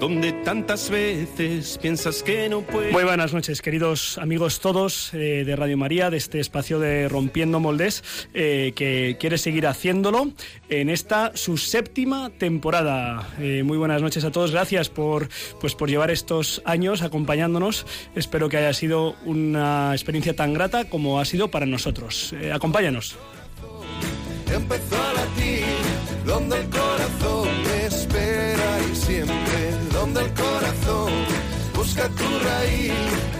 donde tantas veces piensas que no puedes. Muy buenas noches, queridos amigos todos eh, de Radio María, de este espacio de Rompiendo Moldes, eh, que quiere seguir haciéndolo en esta su séptima temporada. Eh, muy buenas noches a todos, gracias por, pues, por llevar estos años acompañándonos. Espero que haya sido una experiencia tan grata como ha sido para nosotros. acompáñanos. Empezó a latir, donde el donde el corazón busca tu raíz.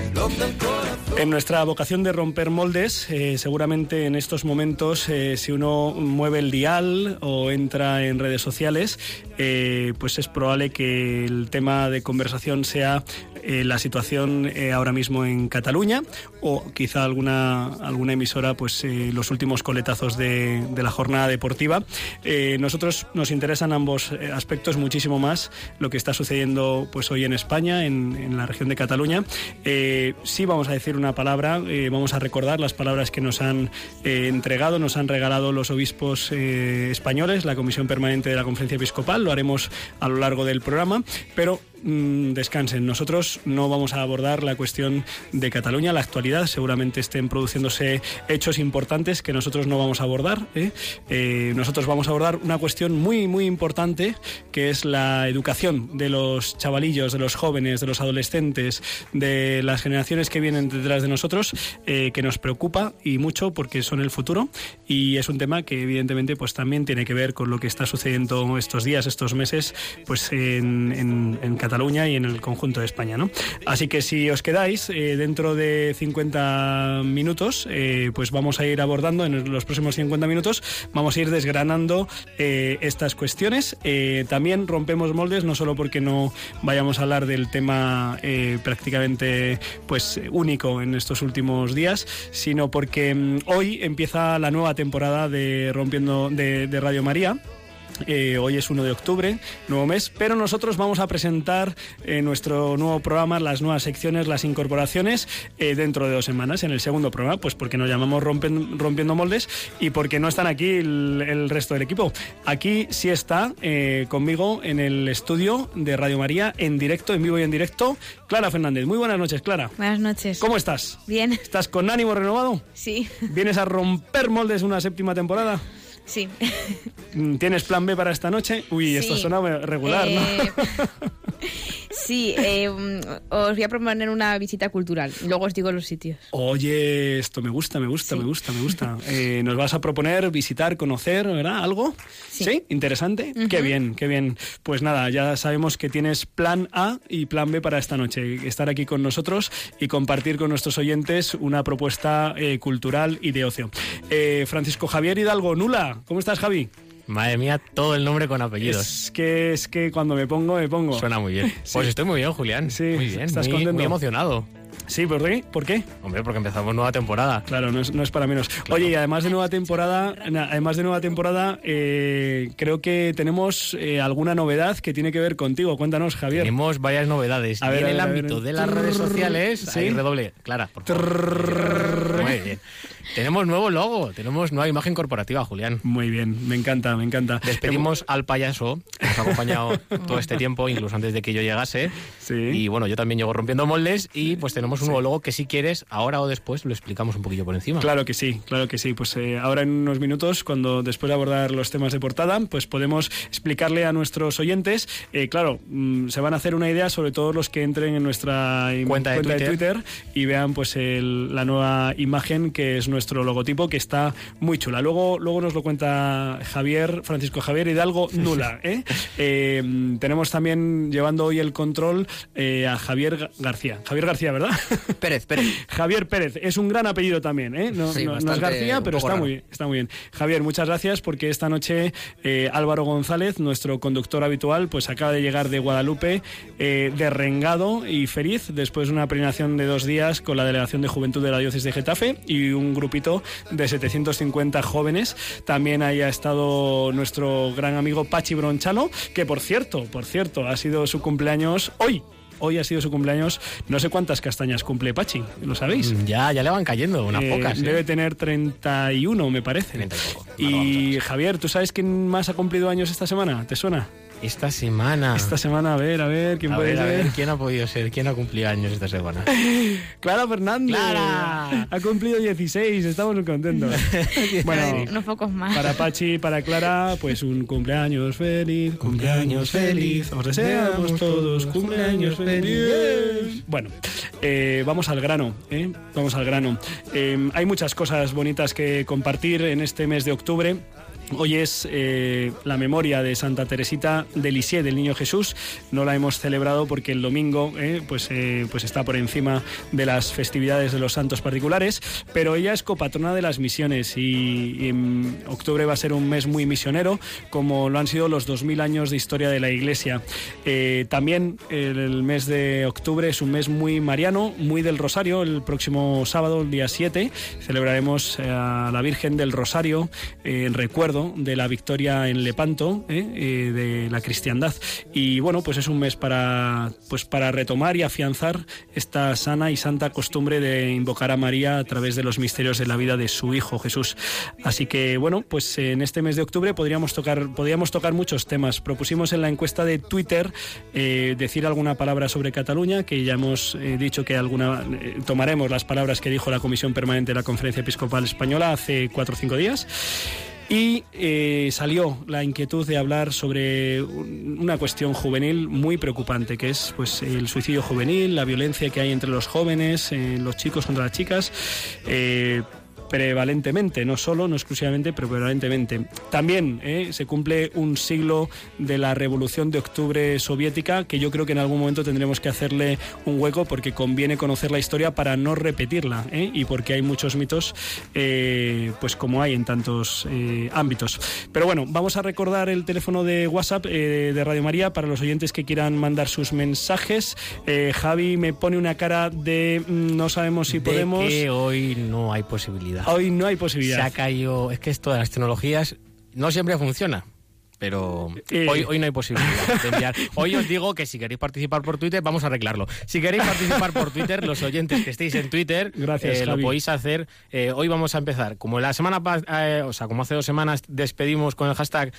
En nuestra vocación de romper moldes, eh, seguramente en estos momentos, eh, si uno mueve el dial o entra en redes sociales, eh, pues es probable que el tema de conversación sea la situación ahora mismo en Cataluña o quizá alguna, alguna emisora, pues los últimos coletazos de, la jornada deportiva. nosotros nos interesan ambos aspectos muchísimo más lo que está sucediendo pues hoy en España, en, en la región de Cataluña sí vamos a decir una palabra, eh, vamos a recordar las palabras que nos han eh, entregado, nos han regalado los obispos eh, españoles, la Comisión Permanente de la Conferencia Episcopal, lo haremos a lo largo del programa, pero Mm, descansen. Nosotros no vamos a abordar la cuestión de Cataluña, la actualidad. Seguramente estén produciéndose hechos importantes que nosotros no vamos a abordar. ¿eh? Eh, nosotros vamos a abordar una cuestión muy, muy importante que es la educación de los chavalillos, de los jóvenes, de los adolescentes, de las generaciones que vienen detrás de nosotros, eh, que nos preocupa y mucho porque son el futuro y es un tema que evidentemente pues también tiene que ver con lo que está sucediendo estos días, estos meses, pues en, en Cataluña Cataluña y en el conjunto de España. ¿no? Así que si os quedáis, eh, dentro de 50 minutos, eh, pues vamos a ir abordando en los próximos 50 minutos, vamos a ir desgranando eh, estas cuestiones. también rompemos moldes, no solo porque no vayamos a hablar del tema prácticamente pues único en estos últimos días, sino porque mm, hoy empieza la nueva temporada de Rompiendo de Radio María. Eh, hoy es 1 de octubre, nuevo mes, pero nosotros vamos a presentar eh, nuestro nuevo programa, las nuevas secciones, las incorporaciones eh, dentro de dos semanas, en el segundo programa, pues porque nos llamamos Rompiendo Moldes y porque no están aquí el, resto del equipo. Aquí sí está conmigo en el estudio de Radio María, en directo, en vivo y en directo, Clara Fernández. Muy buenas noches, Clara. Buenas noches. ¿Cómo estás? Bien. ¿Estás con ánimo renovado? Sí. ¿Vienes a romper moldes una séptima temporada? Sí. ¿Tienes plan B para esta noche? Uy, esto suena regular, ¿no? Eh, Sí, eh, os voy a proponer una visita cultural luego os digo los sitios. Oye, esto me gusta, me gusta, me gusta, me gusta. Eh, ¿Nos vas a proponer visitar, conocer, ¿verdad? ¿Algo? Sí. ¿Interesante? Qué bien, qué bien. Pues nada, ya sabemos que tienes plan A y plan B para esta noche. Estar aquí con nosotros y compartir con nuestros oyentes una propuesta eh, cultural y de ocio. Francisco Javier Hidalgo, Nula, ¿cómo estás, Javi? Madre mía, todo el nombre con apellidos. Es que es que cuando me pongo, me pongo. Suena muy bien. Pues estoy muy bien, Julián. Sí, muy bien. Estás muy, muy emocionado. Sí, ¿por qué? ¿por qué? Hombre, porque empezamos nueva temporada. Claro, no es, para menos. Oye, y además de nueva temporada, además de nueva temporada, eh, creo que tenemos eh, alguna novedad que tiene que ver contigo. Cuéntanos, Javier. Tenemos varias novedades. A ver, en el ámbito de las redes sociales, ¿Sí? redoble, Clara, por favor. Muy bien. Tenemos nuevo logo, tenemos nueva imagen corporativa, Julián. Muy bien, me encanta, me encanta. Despedimos al payaso, que nos ha acompañado todo este tiempo, incluso antes de que yo llegase. Sí. Y bueno, yo también llego rompiendo moldes y pues tenemos un nuevo logo que si quieres, ahora o después, lo explicamos un poquillo por encima. Claro que sí, claro que sí. Pues eh, ahora en unos minutos, cuando después de abordar los temas de portada, pues podemos explicarle a nuestros oyentes, eh, claro, mm, se van a hacer una idea sobre todo los que entren en nuestra cuenta, de, Twitter. y vean pues la nueva imagen que es nuestra nuestro logotipo que está muy chula. Luego, luego nos lo cuenta Javier, Francisco Javier Hidalgo Nula. ¿eh? Eh, tenemos también llevando hoy el control eh, a Javier García. Javier García, ¿verdad? Pérez, Pérez. Javier Pérez, es un gran apellido también, ¿eh? No, es García, pero está muy, está muy bien. Javier, muchas gracias porque esta noche Álvaro González, nuestro conductor habitual, pues acaba de llegar de Guadalupe, derrengado y feliz después de una peregrinación de dos días con la Delegación de Juventud de la Diócesis de Getafe y un grupito de 750 jóvenes. También haya estado nuestro gran amigo Pachi Bronchalo, que por cierto, por cierto, ha sido su cumpleaños hoy. Hoy ha sido su cumpleaños. No sé cuántas castañas cumple Pachi, ¿lo sabéis? Mm, ya, ya le van cayendo, unas eh, pocas. ¿eh? Debe tener 31, me parece. y Javier, ¿tú sabes quién más ha cumplido años esta semana? ¿Te suena? Esta semana. Esta semana, a ver, a ver, ¿quién puede ser? ¿quién ha podido ser? ¿Quién ha cumplido años esta semana? Clara Fernández. Clara. Ha cumplido 16, estamos muy contentos. bueno, unos pocos más. Para Pachi, para Clara, pues un cumpleaños feliz, cumpleaños feliz. Os deseamos todos cumpleaños feliz. Bueno, eh, vamos al grano, ¿eh? Vamos al grano. Eh, hay muchas cosas bonitas que compartir en este mes de octubre. Hoy es eh, la memoria de Santa Teresita de Lisieux, del Niño Jesús. No la hemos celebrado porque el domingo eh, pues, eh, pues está por encima de las festividades de los santos particulares, pero ella es copatrona de las misiones y, en octubre va a ser un mes muy misionero, como lo han sido los 2000 años de historia de la Iglesia. también el mes de octubre es un mes muy mariano, muy del Rosario. El próximo sábado, el día 7, celebraremos a la Virgen del Rosario en recuerdo de la victoria en Lepanto ¿eh? Eh, de la cristiandad. Y bueno, pues es un mes para, pues para retomar y afianzar esta sana y santa costumbre de invocar a María a través de los misterios de la vida de su Hijo Jesús. Así que bueno, pues en este mes de octubre podríamos tocar, podríamos tocar muchos temas. Propusimos en la encuesta de Twitter eh, decir alguna palabra sobre Cataluña, que ya hemos dicho que alguna tomaremos las palabras que dijo la Comisión Permanente de la Conferencia Episcopal Española hace cuatro o cinco días. Y eh, salió la inquietud de hablar sobre una cuestión juvenil muy preocupante, que es pues el suicidio juvenil, la violencia que hay entre los jóvenes, eh, los chicos contra las chicas. Eh, prevalentemente, no solo, no exclusivamente, pero prevalentemente. También ¿eh? se cumple un siglo de la Revolución de Octubre soviética, que yo creo que en algún momento tendremos que hacerle un hueco porque conviene conocer la historia para no repetirla ¿eh? y porque hay muchos mitos, eh, pues como hay en tantos ámbitos. Pero bueno, vamos a recordar el teléfono de WhatsApp de Radio María para los oyentes que quieran mandar sus mensajes. Javi me pone una cara de mm, no sabemos si podemos. Que hoy no hay posibilidad. Hoy no hay posibilidad. Se ha caído. Es que esto de las tecnologías no siempre funciona pero eh, hoy, hoy no hay posibilidad de enviar. Hoy os digo que si queréis participar por Twitter, vamos a arreglarlo. Si queréis participar por Twitter, los oyentes que estéis en Twitter, Gracias, eh, lo podéis hacer. Eh, hoy vamos a empezar. Como la semana o sea, como hace dos semanas despedimos con el hashtag,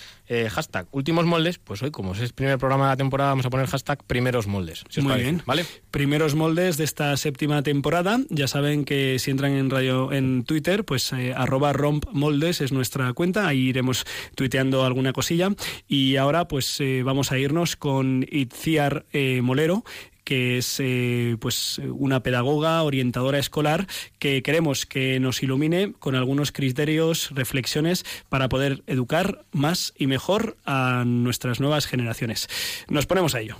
hashtag últimos moldes, pues hoy, como es el primer programa de la temporada, vamos a poner hashtag primeros moldes. Muy bien. ¿Vale? Primeros moldes de esta séptima temporada. Ya saben que si entran en radio en Twitter, pues arroba rompmoldes es nuestra cuenta. Ahí iremos tuiteando alguna cosilla. Y ahora pues eh, vamos a irnos con Itziar eh, Molero, que es eh, pues una pedagoga orientadora escolar que queremos que nos ilumine con algunos criterios, reflexiones para poder educar más y mejor a nuestras nuevas generaciones. Nos ponemos a ello.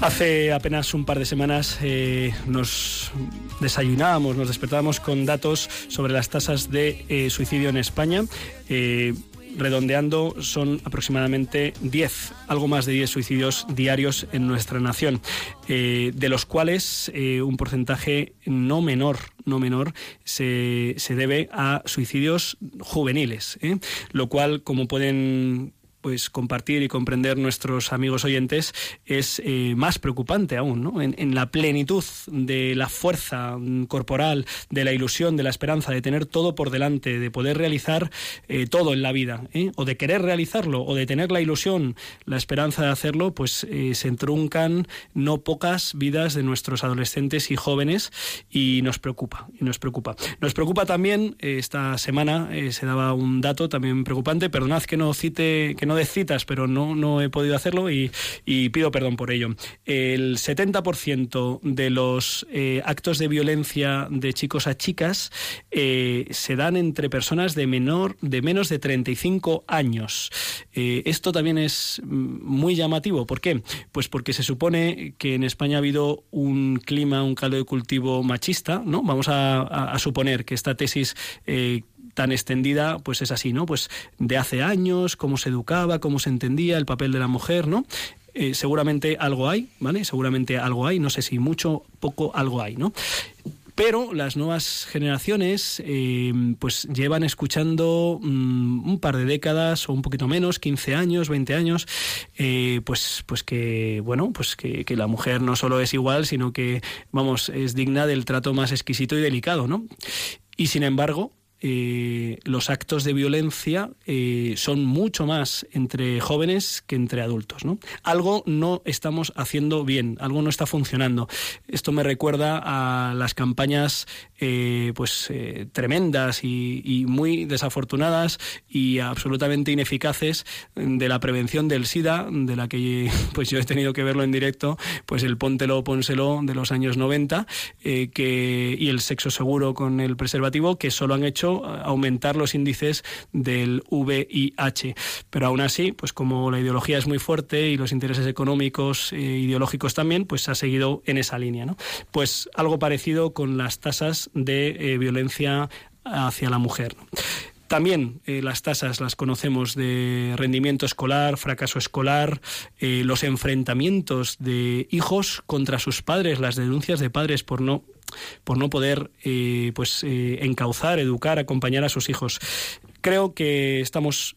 Hace apenas un par de semanas eh, nos desayunábamos, nos despertábamos con datos sobre las tasas de eh, suicidio en España. Eh, redondeando, son aproximadamente 10, algo más de 10 suicidios diarios en nuestra nación, eh, de los cuales eh, un porcentaje no menor, no menor, se, se debe a suicidios juveniles, ¿eh? lo cual, como pueden pues compartir y comprender nuestros amigos oyentes es eh, más preocupante aún, ¿no? En, la plenitud de la fuerza corporal, de la ilusión, de la esperanza, de tener todo por delante, de poder realizar eh, todo en la vida, ¿eh? o de querer realizarlo, o de tener la ilusión, la esperanza de hacerlo, pues se entruncan no pocas vidas de nuestros adolescentes y jóvenes y nos preocupa, y nos preocupa. Nos preocupa también, esta semana se daba un dato también preocupante, perdonad que no cite, que no de citas, pero no, no he podido hacerlo y, pido perdón por ello. El 70% de los eh, actos de violencia de chicos a chicas eh, se dan entre personas de menor de menos de 35 años. Eh, esto también es muy llamativo. ¿Por qué? Pues porque se supone que en España ha habido un clima, un caldo de cultivo machista, ¿no? Vamos a, a suponer que esta tesis tan extendida, pues es así, ¿no? Pues de hace años, cómo se educaba, cómo se entendía el papel de la mujer, ¿no? Eh, seguramente algo hay, ¿vale? Seguramente algo hay, no sé si mucho, poco, algo hay, ¿no? Pero las nuevas generaciones eh, pues llevan escuchando mm, un par de décadas o un poquito menos, 15 años, 20 años, eh, pues, pues que bueno, pues que, que, la mujer no solo es igual, sino que vamos, es digna del trato más exquisito y delicado, ¿no? Y sin embargo, eh, los actos de violencia eh, son mucho más entre jóvenes que entre adultos. ¿no? Algo no estamos haciendo bien, algo no está funcionando. Esto me recuerda a las campañas eh, pues tremendas y, muy desafortunadas y absolutamente ineficaces de la prevención del SIDA, de la que pues yo he tenido que verlo en directo, pues el póntelo, pónselo de los años 90 que, y el sexo seguro con el preservativo que solo han hecho aumentar los índices del VIH. Pero aún así, pues como la ideología es muy fuerte y los intereses económicos e ideológicos también, pues ha seguido en esa línea. ¿no? Pues algo parecido con las tasas de eh, violencia hacia la mujer. También eh, las tasas las conocemos de rendimiento escolar, fracaso escolar, los enfrentamientos de hijos contra sus padres, las denuncias de padres por no por no poder eh, pues eh, encauzar, educar, acompañar a sus hijos. Creo que estamos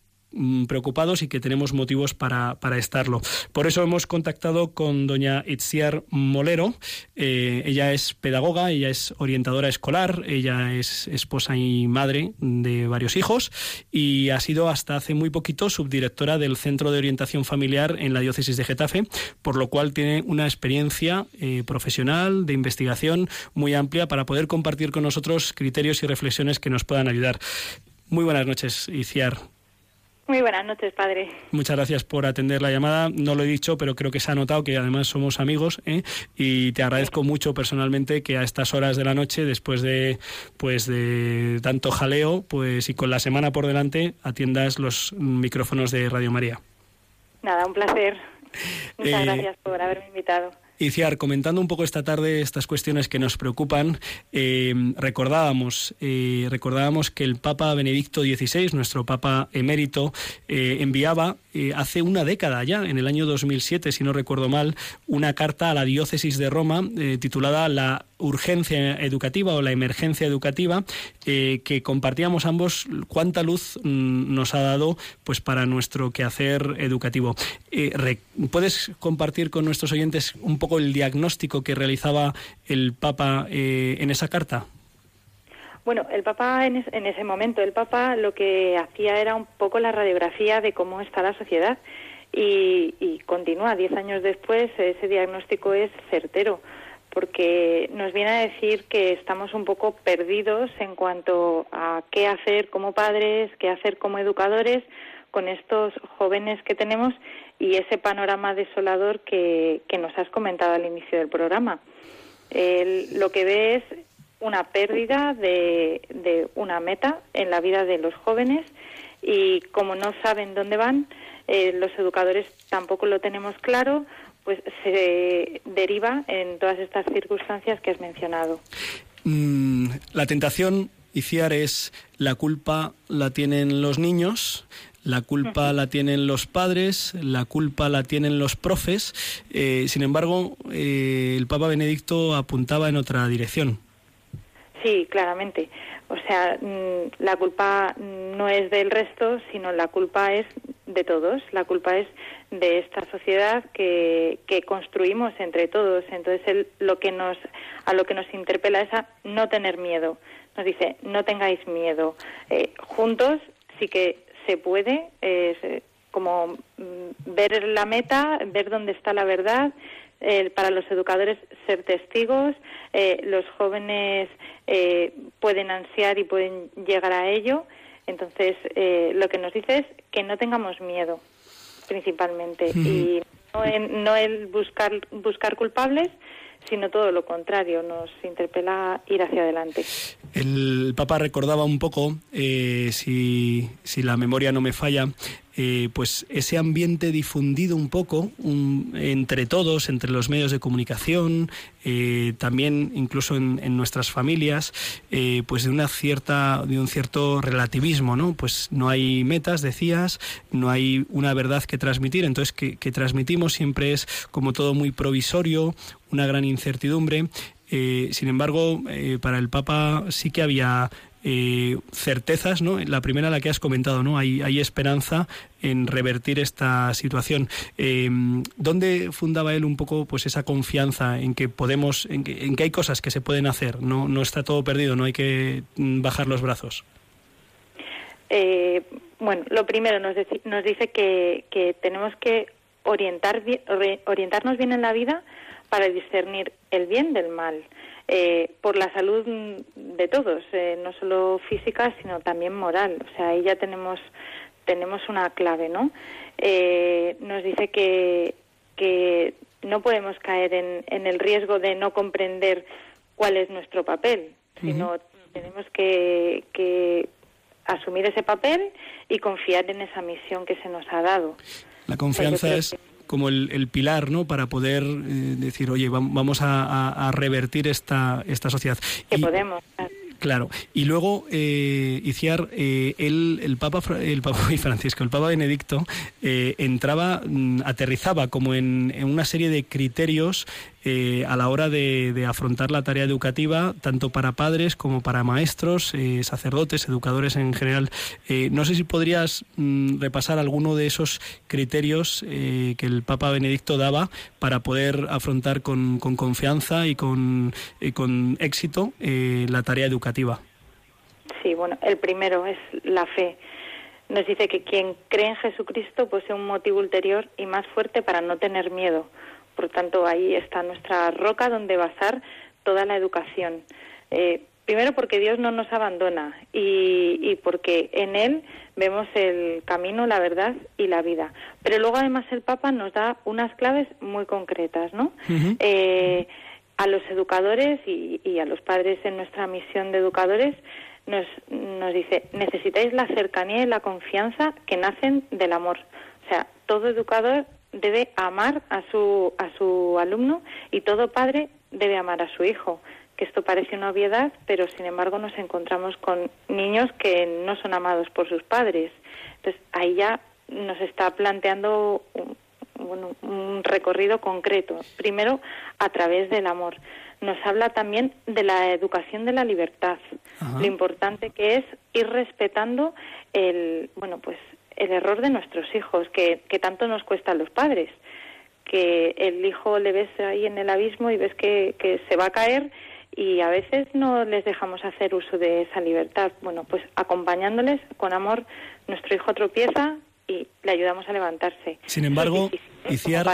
preocupados y que tenemos motivos para, para, estarlo. Por eso hemos contactado con doña Itziar Molero. Eh, ella es pedagoga, ella es orientadora escolar, ella es esposa y madre de varios hijos y ha sido hasta hace muy poquito subdirectora del Centro de Orientación Familiar en la Diócesis de Getafe, por lo cual tiene una experiencia eh, profesional de investigación muy amplia para poder compartir con nosotros criterios y reflexiones que nos puedan ayudar. Muy buenas noches, Iciar. Muy buenas noches, padre. Muchas gracias por atender la llamada. No lo he dicho, pero creo que se ha notado que además somos amigos ¿eh? y te agradezco mucho personalmente que a estas horas de la noche, después de pues de tanto jaleo, pues y con la semana por delante, atiendas los micrófonos de Radio María. Nada, un placer. Muchas eh, gracias por haberme invitado. Iciar, comentando un poco esta tarde estas cuestiones que nos preocupan, eh, recordábamos, eh, recordábamos que el Papa Benedicto XVI, nuestro Papa emérito, eh, enviaba hace una década ya, en el año 2007, si no recuerdo mal, una carta a la diócesis de Roma titulada La urgencia educativa o la emergencia educativa, que compartíamos ambos cuánta luz mm, nos ha dado pues para nuestro quehacer educativo. ¿Puedes compartir con nuestros oyentes un poco el diagnóstico que realizaba el Papa eh, en esa carta? Bueno, el Papa en, ese momento, el Papa lo que hacía era un poco la radiografía de cómo está la sociedad y, continúa. Diez años después, ese diagnóstico es certero porque nos viene a decir que estamos un poco perdidos en cuanto a qué hacer como padres, qué hacer como educadores con estos jóvenes que tenemos y ese panorama desolador que, nos has comentado al inicio del programa. lo que ve es una pérdida de, una meta en la vida de los jóvenes y como no saben dónde van, eh, los educadores tampoco lo tenemos claro, pues se deriva en todas estas circunstancias que has mencionado. Mm, la tentación, Iciar, es la culpa la tienen los niños, la culpa la tienen los padres, la culpa la tienen los profes. Eh, sin embargo, eh, el Papa Benedicto apuntaba en otra dirección. Sí, claramente. O sea, mm, la culpa no es del resto, sino la culpa es de todos, la culpa es de esta sociedad que, que construimos entre todos. Entonces, lo que nos, a lo que nos interpela es a no tener miedo. Nos dice, no tengáis miedo. Eh, juntos sí que se puede, eh, como mm, ver la meta, ver dónde está la verdad, para los educadores ser testigos, eh, los jóvenes eh, pueden ansiar y pueden llegar a ello. Entonces, eh, lo que nos dice es que no tengamos miedo, principalmente, y no, en, no el buscar, buscar culpables, sino todo lo contrario, nos interpela ir hacia adelante. El Papa recordaba un poco, eh, si, si, la memoria no me falla, eh, pues ese ambiente difundido un poco entre todos, entre los medios de comunicación, eh, también incluso en, nuestras familias, pues de una cierta, de un cierto relativismo, ¿no? Pues no hay metas, decías, no hay una verdad que transmitir, entonces que, transmitimos siempre es como todo muy provisorio, una gran incertidumbre. Eh, sin embargo, eh, para el Papa sí que había eh, certezas, ¿no? La primera, la que has comentado, ¿no? Hay, hay esperanza en revertir esta situación. ¿Dónde fundaba él un poco, pues, esa confianza en que podemos, en que, hay cosas que se pueden hacer? No, no está todo perdido, no hay que mm, bajar los brazos. bueno, lo primero nos, nos dice que, que tenemos que orientar, orientarnos bien en la vida para discernir el bien del mal, eh, por la salud de todos, eh, no solo física, sino también moral. O sea, ahí ya tenemos, tenemos una clave, ¿no? Eh, nos dice que, que no podemos caer en, en, el riesgo de no comprender cuál es nuestro papel, sino tenemos que, que asumir ese papel y confiar en esa misión que se nos ha dado. La confianza es como el, pilar, ¿no? Para poder eh, decir, oye, vamos a, revertir esta, esta sociedad. Que podemos. Claro. Y luego, eh, Iciar, eh, el, Papa, el Papa Francisco, el Papa Benedicto, eh, entraba, mm, aterrizaba como en, una serie de criterios eh, a la hora de, afrontar la tarea educativa, tanto para padres como para maestros, sacerdotes, educadores en general. no sé si podrías mm, repasar alguno de esos criterios que el Papa Benedicto daba para poder afrontar con, con confianza y con, con éxito la tarea educativa. Sí, bueno, el primero es la fe. Nos dice que quien cree en Jesucristo posee un motivo ulterior y más fuerte para no tener miedo. Por tanto, ahí está nuestra roca donde basar toda la educación. Eh, primero porque Dios no nos abandona y, porque en Él vemos el camino, la verdad y la vida. Pero luego además el Papa nos da unas claves muy concretas, ¿no? a los educadores y, a los padres en nuestra misión de educadores nos, nos dice, necesitáis la cercanía y la confianza que nacen del amor. O sea, todo educador debe amar a su, a su alumno y todo padre debe amar a su hijo. Que esto parece una obviedad, pero sin embargo nos encontramos con niños que no son amados por sus padres. Entonces ahí ya nos está planteando bueno, un recorrido concreto. Primero, a través del amor. Nos habla también de la educación de la libertad, lo importante que es ir respetando el, bueno, pues el error de nuestros hijos, que, que tanto nos cuesta a los padres, que el hijo le ves ahí en el abismo y ves que, que se va a caer y a veces no les dejamos hacer uso de esa libertad. Bueno, pues acompañándoles con amor, nuestro hijo tropieza, y le ayudamos a levantarse. Sin embargo, Iciar,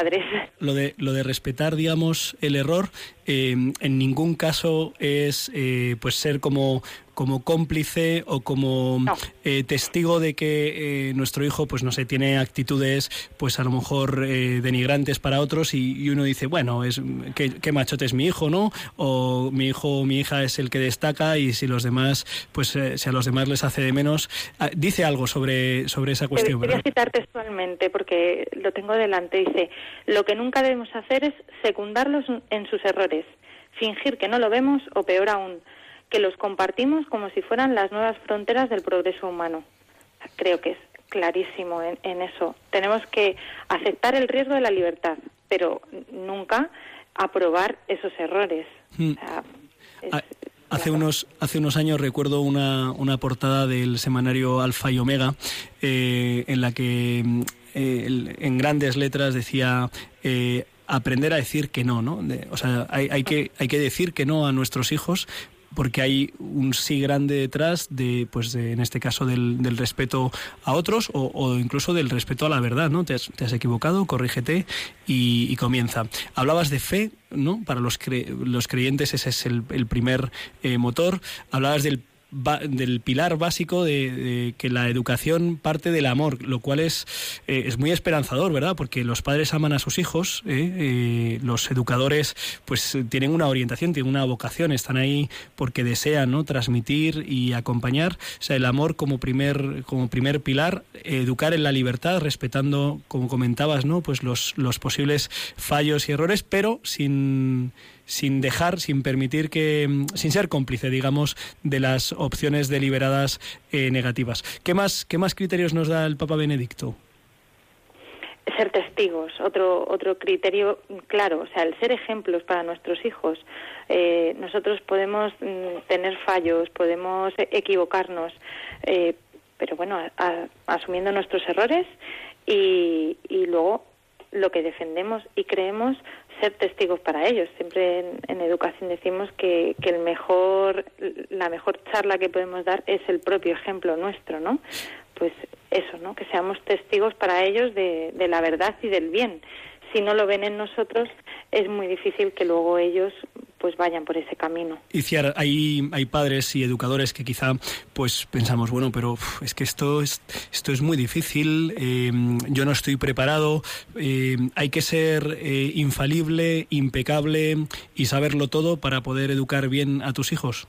lo de, lo de respetar, digamos, el error, eh, en ningún caso es eh, pues ser como como cómplice o como eh, testigo de que nuestro hijo, pues no sé, tiene actitudes, pues a lo mejor denigrantes para otros y, uno dice, bueno, es qué, machote es mi hijo, ¿no? O mi hijo o mi hija es el que destaca y si los demás, pues si a los demás les hace de menos, ah, dice algo sobre sobre esa cuestión. Voy a citar textualmente porque lo tengo delante dice, lo que nunca debemos hacer es secundarlos en sus errores, fingir que no lo vemos o peor aún, que los compartimos como si fueran las nuevas fronteras del progreso humano. Creo que es clarísimo en, eso. Tenemos que aceptar el riesgo de la libertad, pero nunca aprobar esos errores. Hmm. Hace unos, hace unos años recuerdo una, una portada del semanario Alfa y Omega eh, en la que en grandes letras decía aprender a decir que no, ¿no? o sea, hay, hay, que, hay que decir que no a nuestros hijos porque hay un sí grande detrás de, pues en este caso, del, del respeto a otros o, incluso del respeto a la verdad, ¿no? Te has, equivocado, corrígete y, comienza. Hablabas de fe, ¿no? Para los, los creyentes ese es el, primer eh, motor. Hablabas del del pilar básico de, que la educación parte del amor, lo cual es, eh, es muy esperanzador, ¿verdad? Porque los padres aman a sus hijos, ¿eh? Eh, los educadores pues tienen una orientación, tienen una vocación, están ahí porque desean ¿no? transmitir y acompañar. O sea, el amor como primer, como primer pilar, educar en la libertad, respetando, como comentabas, ¿no? pues los, los posibles fallos y errores, pero sin sin dejar, sin permitir que, mm, sin ser cómplice, digamos, de las opciones deliberadas eh, negativas. ¿Qué más, ¿Qué más criterios nos da el Papa Benedicto? ser testigos, otro otro criterio claro, o sea, el ser ejemplos para nuestros hijos. Eh, nosotros podemos mm, tener fallos, podemos equivocarnos, eh, pero bueno, asumiendo nuestros errores y, y luego lo que defendemos y creemos ser testigos para ellos. Siempre en, educación decimos que, que, el mejor, la mejor charla que podemos dar es el propio ejemplo nuestro, ¿no? Pues eso, ¿no? Que seamos testigos para ellos de, de la verdad y del bien. Si no lo ven en nosotros, es muy difícil que luego ellos pues vayan por ese camino. Y Ciar, hay, hay padres y educadores que quizá pues pensamos, bueno, pero es que esto es, esto es muy difícil, eh, yo no estoy preparado, eh, hay que ser eh, infalible, impecable y saberlo todo para poder educar bien a tus hijos.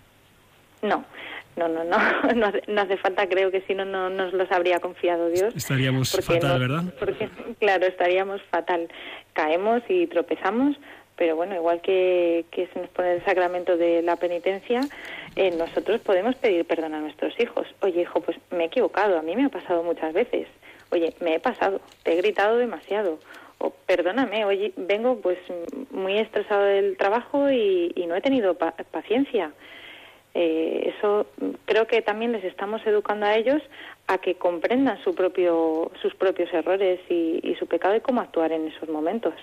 No, no, no, no, no, hace falta, creo que si no, no nos los habría confiado Dios. Estaríamos fatal, ¿verdad? Porque, claro, estaríamos fatal. Caemos y tropezamos, pero bueno, igual que, que se nos pone el sacramento de la penitencia, eh, nosotros podemos pedir perdón a nuestros hijos. Oye, hijo, pues me he equivocado, a mí me ha pasado muchas veces. Oye, me he pasado, te he gritado demasiado. O perdóname, oye, vengo pues muy estresado del trabajo y, no he tenido paciencia. Eh, eso creo que también les estamos educando a ellos a que comprendan su propio, sus propios errores y, y su pecado y cómo actuar en esos momentos.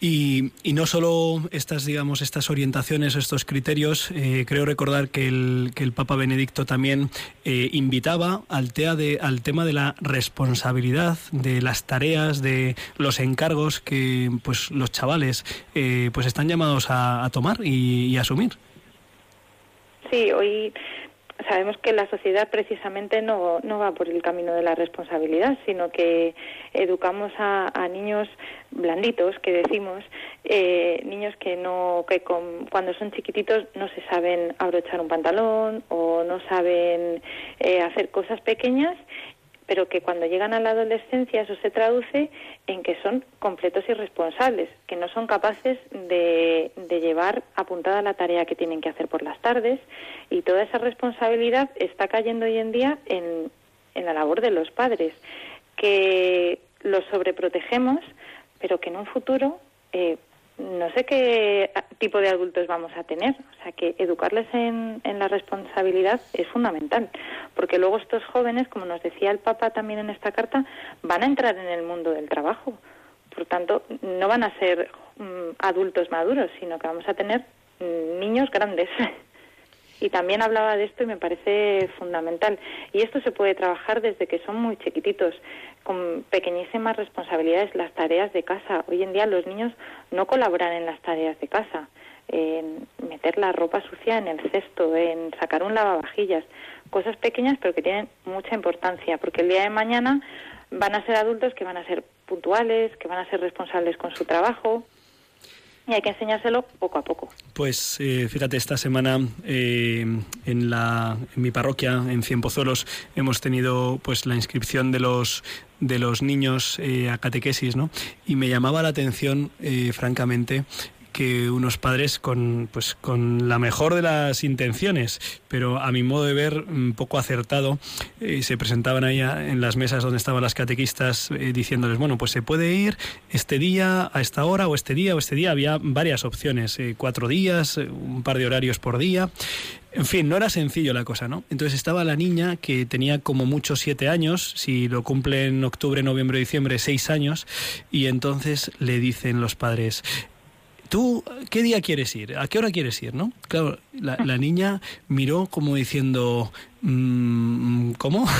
Y, no solo estas, digamos, estas orientaciones, estos criterios, eh, creo recordar que el, que el Papa Benedicto también eh, invitaba al, de, al tema de la responsabilidad, de las tareas, de los encargos que pues los chavales eh, pues están llamados a, tomar y, y asumir. Sí, hoy sabemos que la sociedad precisamente no, no va por el camino de la responsabilidad, sino que educamos a, niños blanditos, que decimos, eh, niños que no que cuando son chiquititos no se saben abrochar un pantalón o no saben eh, hacer cosas pequeñas pero que cuando llegan a la adolescencia eso se traduce en que son completos irresponsables, que no son capaces de, llevar apuntada la tarea que tienen que hacer por las tardes y toda esa responsabilidad está cayendo hoy en día en, en la labor de los padres, que los sobreprotegemos, pero que en un futuro eh, no sé qué tipo de adultos vamos a tener. O sea, que educarles en, en, la responsabilidad es fundamental. Porque luego estos jóvenes, como nos decía el Papa también en esta carta, van a entrar en el mundo del trabajo. Por tanto, no van a ser mm, adultos maduros, sino que vamos a tener mm, niños grandes. y también hablaba de esto y me parece fundamental. Y esto se puede trabajar desde que son muy chiquititos, con pequeñísimas responsabilidades, las tareas de casa. Hoy en día los niños no colaboran en las tareas de casa, en meter la ropa sucia en el cesto, en sacar un lavavajillas, cosas pequeñas pero que tienen mucha importancia, porque el día de mañana van a ser adultos que van a ser puntuales, que van a ser responsables con su trabajo, y hay que enseñárselo poco a poco. Pues eh, fíjate, esta semana eh, en, la, en mi parroquia, en Cienpozuelos, hemos tenido pues la inscripción de los de los niños eh, a catequesis, ¿no? Y me llamaba la atención, francamente, que unos padres con, pues, con la mejor de las intenciones, pero a mi modo de ver un poco acertado, eh, se presentaban ahí en las mesas donde estaban las catequistas eh, diciéndoles, bueno, pues se puede ir este día a esta hora o este día o este día. Había varias opciones, eh, cuatro días, un par de horarios por día En fin, no era sencillo la cosa, ¿no? Entonces estaba la niña que tenía como mucho siete años, si lo cumple en octubre, noviembre, diciembre, seis años, y entonces le dicen los padres, ¿tú qué día quieres ir? ¿A qué hora quieres ir? ¿no? Claro, la, niña miró como diciendo, mm, ¿cómo?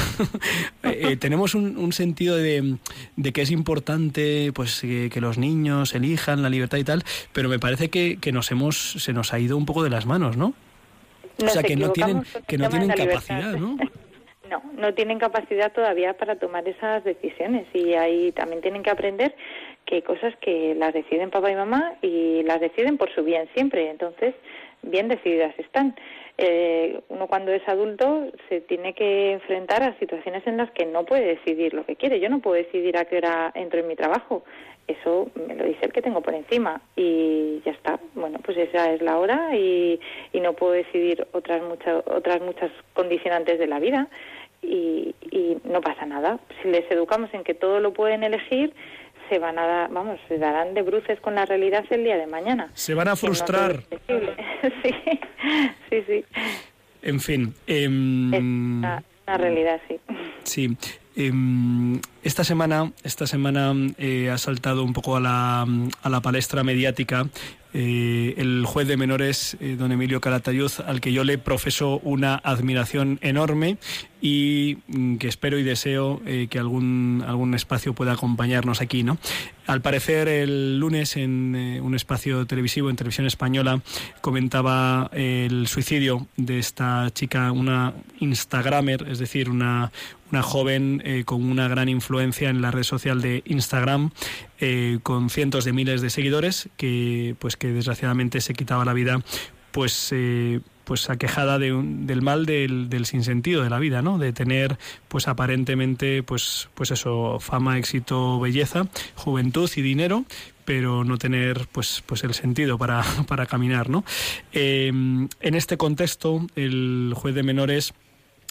Eh, eh, tenemos un, sentido de, que es importante pues que, los niños elijan la libertad y tal, pero me parece que, nos hemos, se nos ha ido un poco de las manos, ¿no? o sea, que no tienen, que no tienen capacidad, ¿no? No, no tienen capacidad todavía para tomar esas decisiones y ahí también tienen que aprender que hay cosas que las deciden papá y mamá y las deciden por su bien siempre. Entonces, bien decididas están. Eh, uno cuando es adulto se tiene que enfrentar a situaciones en las que no puede decidir lo que quiere. Yo no puedo decidir a qué hora entro en mi trabajo. Eso me lo dice el que tengo por encima y ya está. Bueno, pues esa es la hora y, y no puedo decidir otras muchas otras muchas condicionantes de la vida y, y no pasa nada. Si les educamos en que todo lo pueden elegir, se van a dar, vamos, se darán de bruces con la realidad el día de mañana. Se van a frustrar. sí, sí, sí. En fin. Eh, una, realidad, sí. Sí. Em, esta semana, esta semana eh, ha saltado un poco a la, a la palestra mediática eh, el juez de menores, eh, don Emilio Calatayud, al que yo le profeso una admiración enorme y mm, que espero y deseo que algún, algún espacio pueda acompañarnos aquí. ¿no? Al parecer, el lunes en un espacio televisivo, en televisión española, comentaba el suicidio de esta chica, una Instagramer, es decir, una, una joven con una gran influencia en la red social de Instagram, con cientos de miles de seguidores, que pues que desgraciadamente se quitaba la vida pues eh, pues aquejada de del mal del, del, sinsentido de la vida, ¿no? De tener pues aparentemente pues pues eso fama, éxito, belleza, juventud y dinero, pero no tener pues pues el sentido para, para caminar, ¿no? Em, en este contexto el juez de menores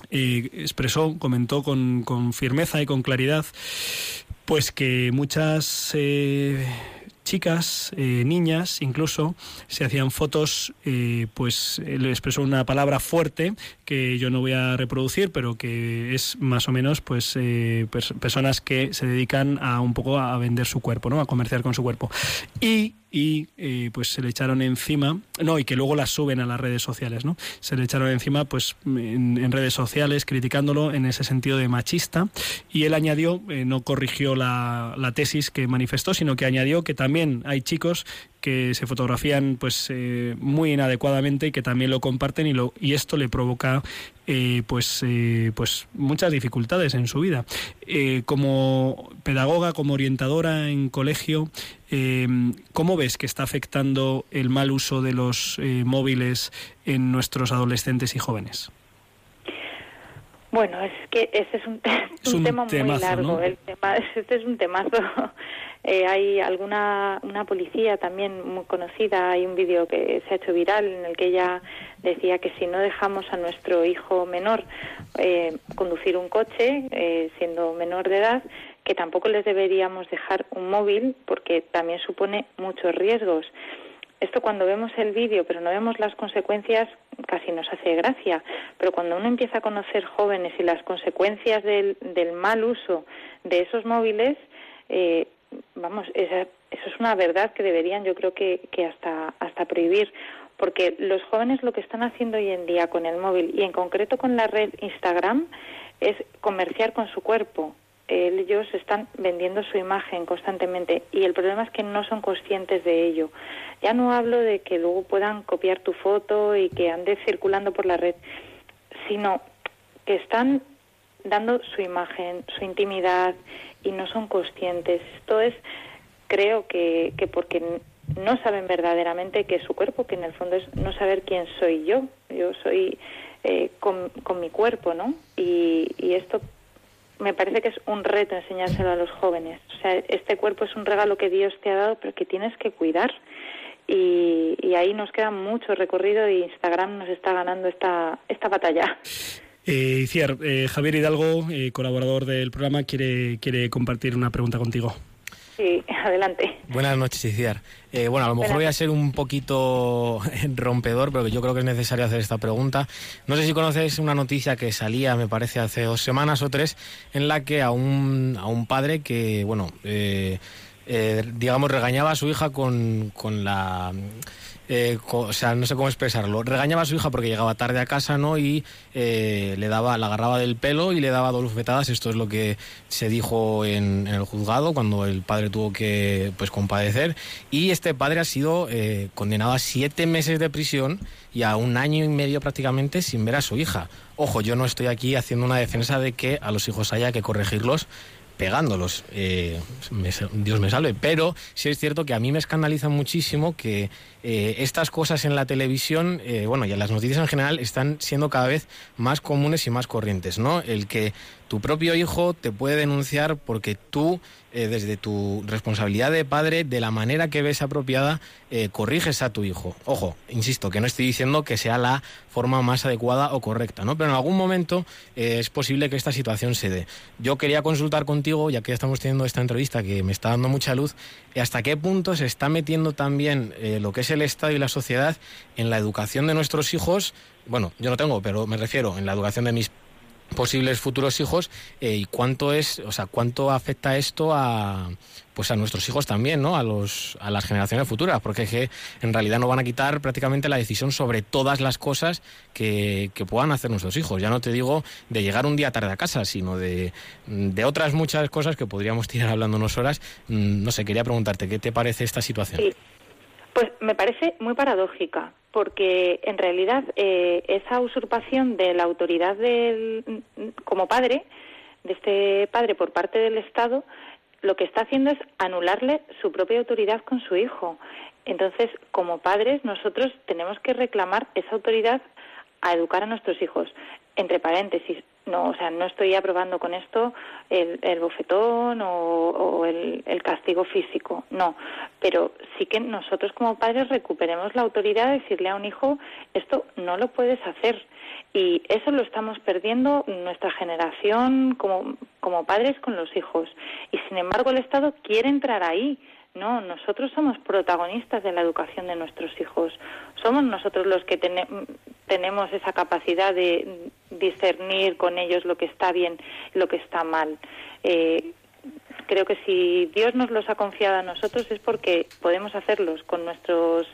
eh, expresó, comentó con, firmeza y con claridad pues que muchas eh, chicas, eh, niñas incluso, se hacían fotos, eh, pues le expresó una palabra fuerte que yo no voy a reproducir, pero que es más o menos pues eh, personas que se dedican a un poco a vender su cuerpo, ¿no? A comerciar con su cuerpo. Y y eh, pues se le echaron encima, no, y que luego las suben a las redes sociales, ¿no? Se le echaron encima pues en, redes sociales criticándolo en ese sentido de machista y él añadió, eh, no corrigió la, la, tesis que manifestó, sino que añadió que también hay chicos que se fotografían pues eh, muy inadecuadamente y que también lo comparten y, lo, y esto le provoca eh, pues, eh, pues muchas dificultades en su vida. como pedagoga, como orientadora en colegio, ¿cómo ves que está afectando el mal uso de los móviles en nuestros adolescentes y jóvenes? Bueno, es que ese es un, tema muy largo. El tema, este es un temazo. Eh, hay alguna una policía también muy conocida, hay un vídeo que se ha hecho viral en el que ella decía que si no dejamos a nuestro hijo menor eh, conducir un coche, eh, siendo menor de edad, que tampoco les deberíamos dejar un móvil porque también supone muchos riesgos. Esto cuando vemos el vídeo pero no vemos las consecuencias casi nos hace gracia, pero cuando uno empieza a conocer jóvenes y las consecuencias del, del mal uso de esos móviles, eh, vamos, esa, eso es una verdad que deberían yo creo que, que hasta, hasta prohibir, porque los jóvenes lo que están haciendo hoy en día con el móvil y en concreto con la red Instagram es comerciar con su cuerpo. Ellos están vendiendo su imagen constantemente y el problema es que no son conscientes de ello. Ya no hablo de que luego puedan copiar tu foto y que ande circulando por la red, sino que están dando su imagen, su intimidad y no son conscientes. Esto es, creo que, que porque no saben verdaderamente que es su cuerpo, que en el fondo es no saber quién soy yo. Yo soy eh, con, mi cuerpo, ¿no? Y, esto me parece que es un reto enseñárselo a los jóvenes. O sea, este cuerpo es un regalo que Dios te ha dado, pero que tienes que cuidar. Y, y ahí nos queda mucho recorrido y Instagram nos está ganando esta, esta batalla. Eh, eh, Javier Hidalgo, eh, colaborador del programa, quiere, quiere compartir una pregunta contigo. Sí. adelante. Buenas noches, Iciar. Eh, bueno, a lo mejor voy a ser un poquito rompedor, pero yo creo que es necesario hacer esta pregunta. No sé si conoces una noticia que salía, me parece, hace dos semanas o tres, en la que a un, a un padre que, bueno, eh, eh, digamos, regañaba a su hija con, con la eh, o sea, no sé cómo expresarlo. Regañaba a su hija porque llegaba tarde a casa, ¿no? Y eh, le daba, la agarraba del pelo y le daba dos bofetadas. Esto es lo que se dijo en, el juzgado cuando el padre tuvo que, pues, compadecer. Y este padre ha sido eh, condenado a siete meses de prisión y a un año y medio prácticamente sin ver a su hija. Ojo, yo no estoy aquí haciendo una defensa de que a los hijos haya que corregirlos pegándolos, eh, Dios me salve. Pero sí es cierto que a mí me escandaliza muchísimo que eh, estas cosas en la televisión, eh, bueno, y en las noticias en general, están siendo cada vez más comunes y más corrientes, ¿no? El que tu propio hijo te puede denunciar porque tú, eh, desde tu responsabilidad de padre, de la manera que ves apropiada, eh, corriges a tu hijo. Ojo, insisto, que no estoy diciendo que sea la forma más adecuada o correcta, ¿no? Pero en algún momento eh, es posible que esta situación se dé. Yo quería consultar contigo, ya que estamos teniendo esta entrevista que me está dando mucha luz, hasta qué punto se está metiendo también lo que es el Estado y la sociedad en la educación de nuestros hijos. Bueno, yo no tengo, pero me refiero en la educación de mis posibles futuros hijos eh, y cuánto es, o sea, cuánto afecta esto a pues a nuestros hijos también, ¿no? A los a las generaciones futuras, porque es que en realidad no van a quitar prácticamente la decisión sobre todas las cosas que, que puedan hacer nuestros hijos. Ya no te digo de llegar un día tarde a casa, sino de, de otras muchas cosas que podríamos tirar hablando unas horas. Mm, no sé, quería preguntarte, ¿qué te parece esta situación? Pues me parece muy paradójica, porque en realidad eh, esa usurpación de la autoridad del, como padre, de este padre por parte del Estado, lo que está haciendo es anularle su propia autoridad con su hijo. Entonces, como padres, nosotros tenemos que reclamar esa autoridad a educar a nuestros hijos. Entre paréntesis, no, o sea, no estoy aprobando con esto el, el bofetón o, el, el, castigo físico, no. Pero sí que nosotros como padres recuperemos la autoridad de decirle a un hijo esto no lo puedes hacer. Y eso lo estamos perdiendo nuestra generación como, como padres con los hijos. Y sin embargo el Estado quiere entrar ahí no, nosotros somos protagonistas de la educación de nuestros hijos. Somos nosotros los que tenemos esa capacidad de discernir con ellos lo que está bien, lo que está mal. Eh, creo que si Dios nos los ha confiado a nosotros es porque podemos hacerlos con nuestros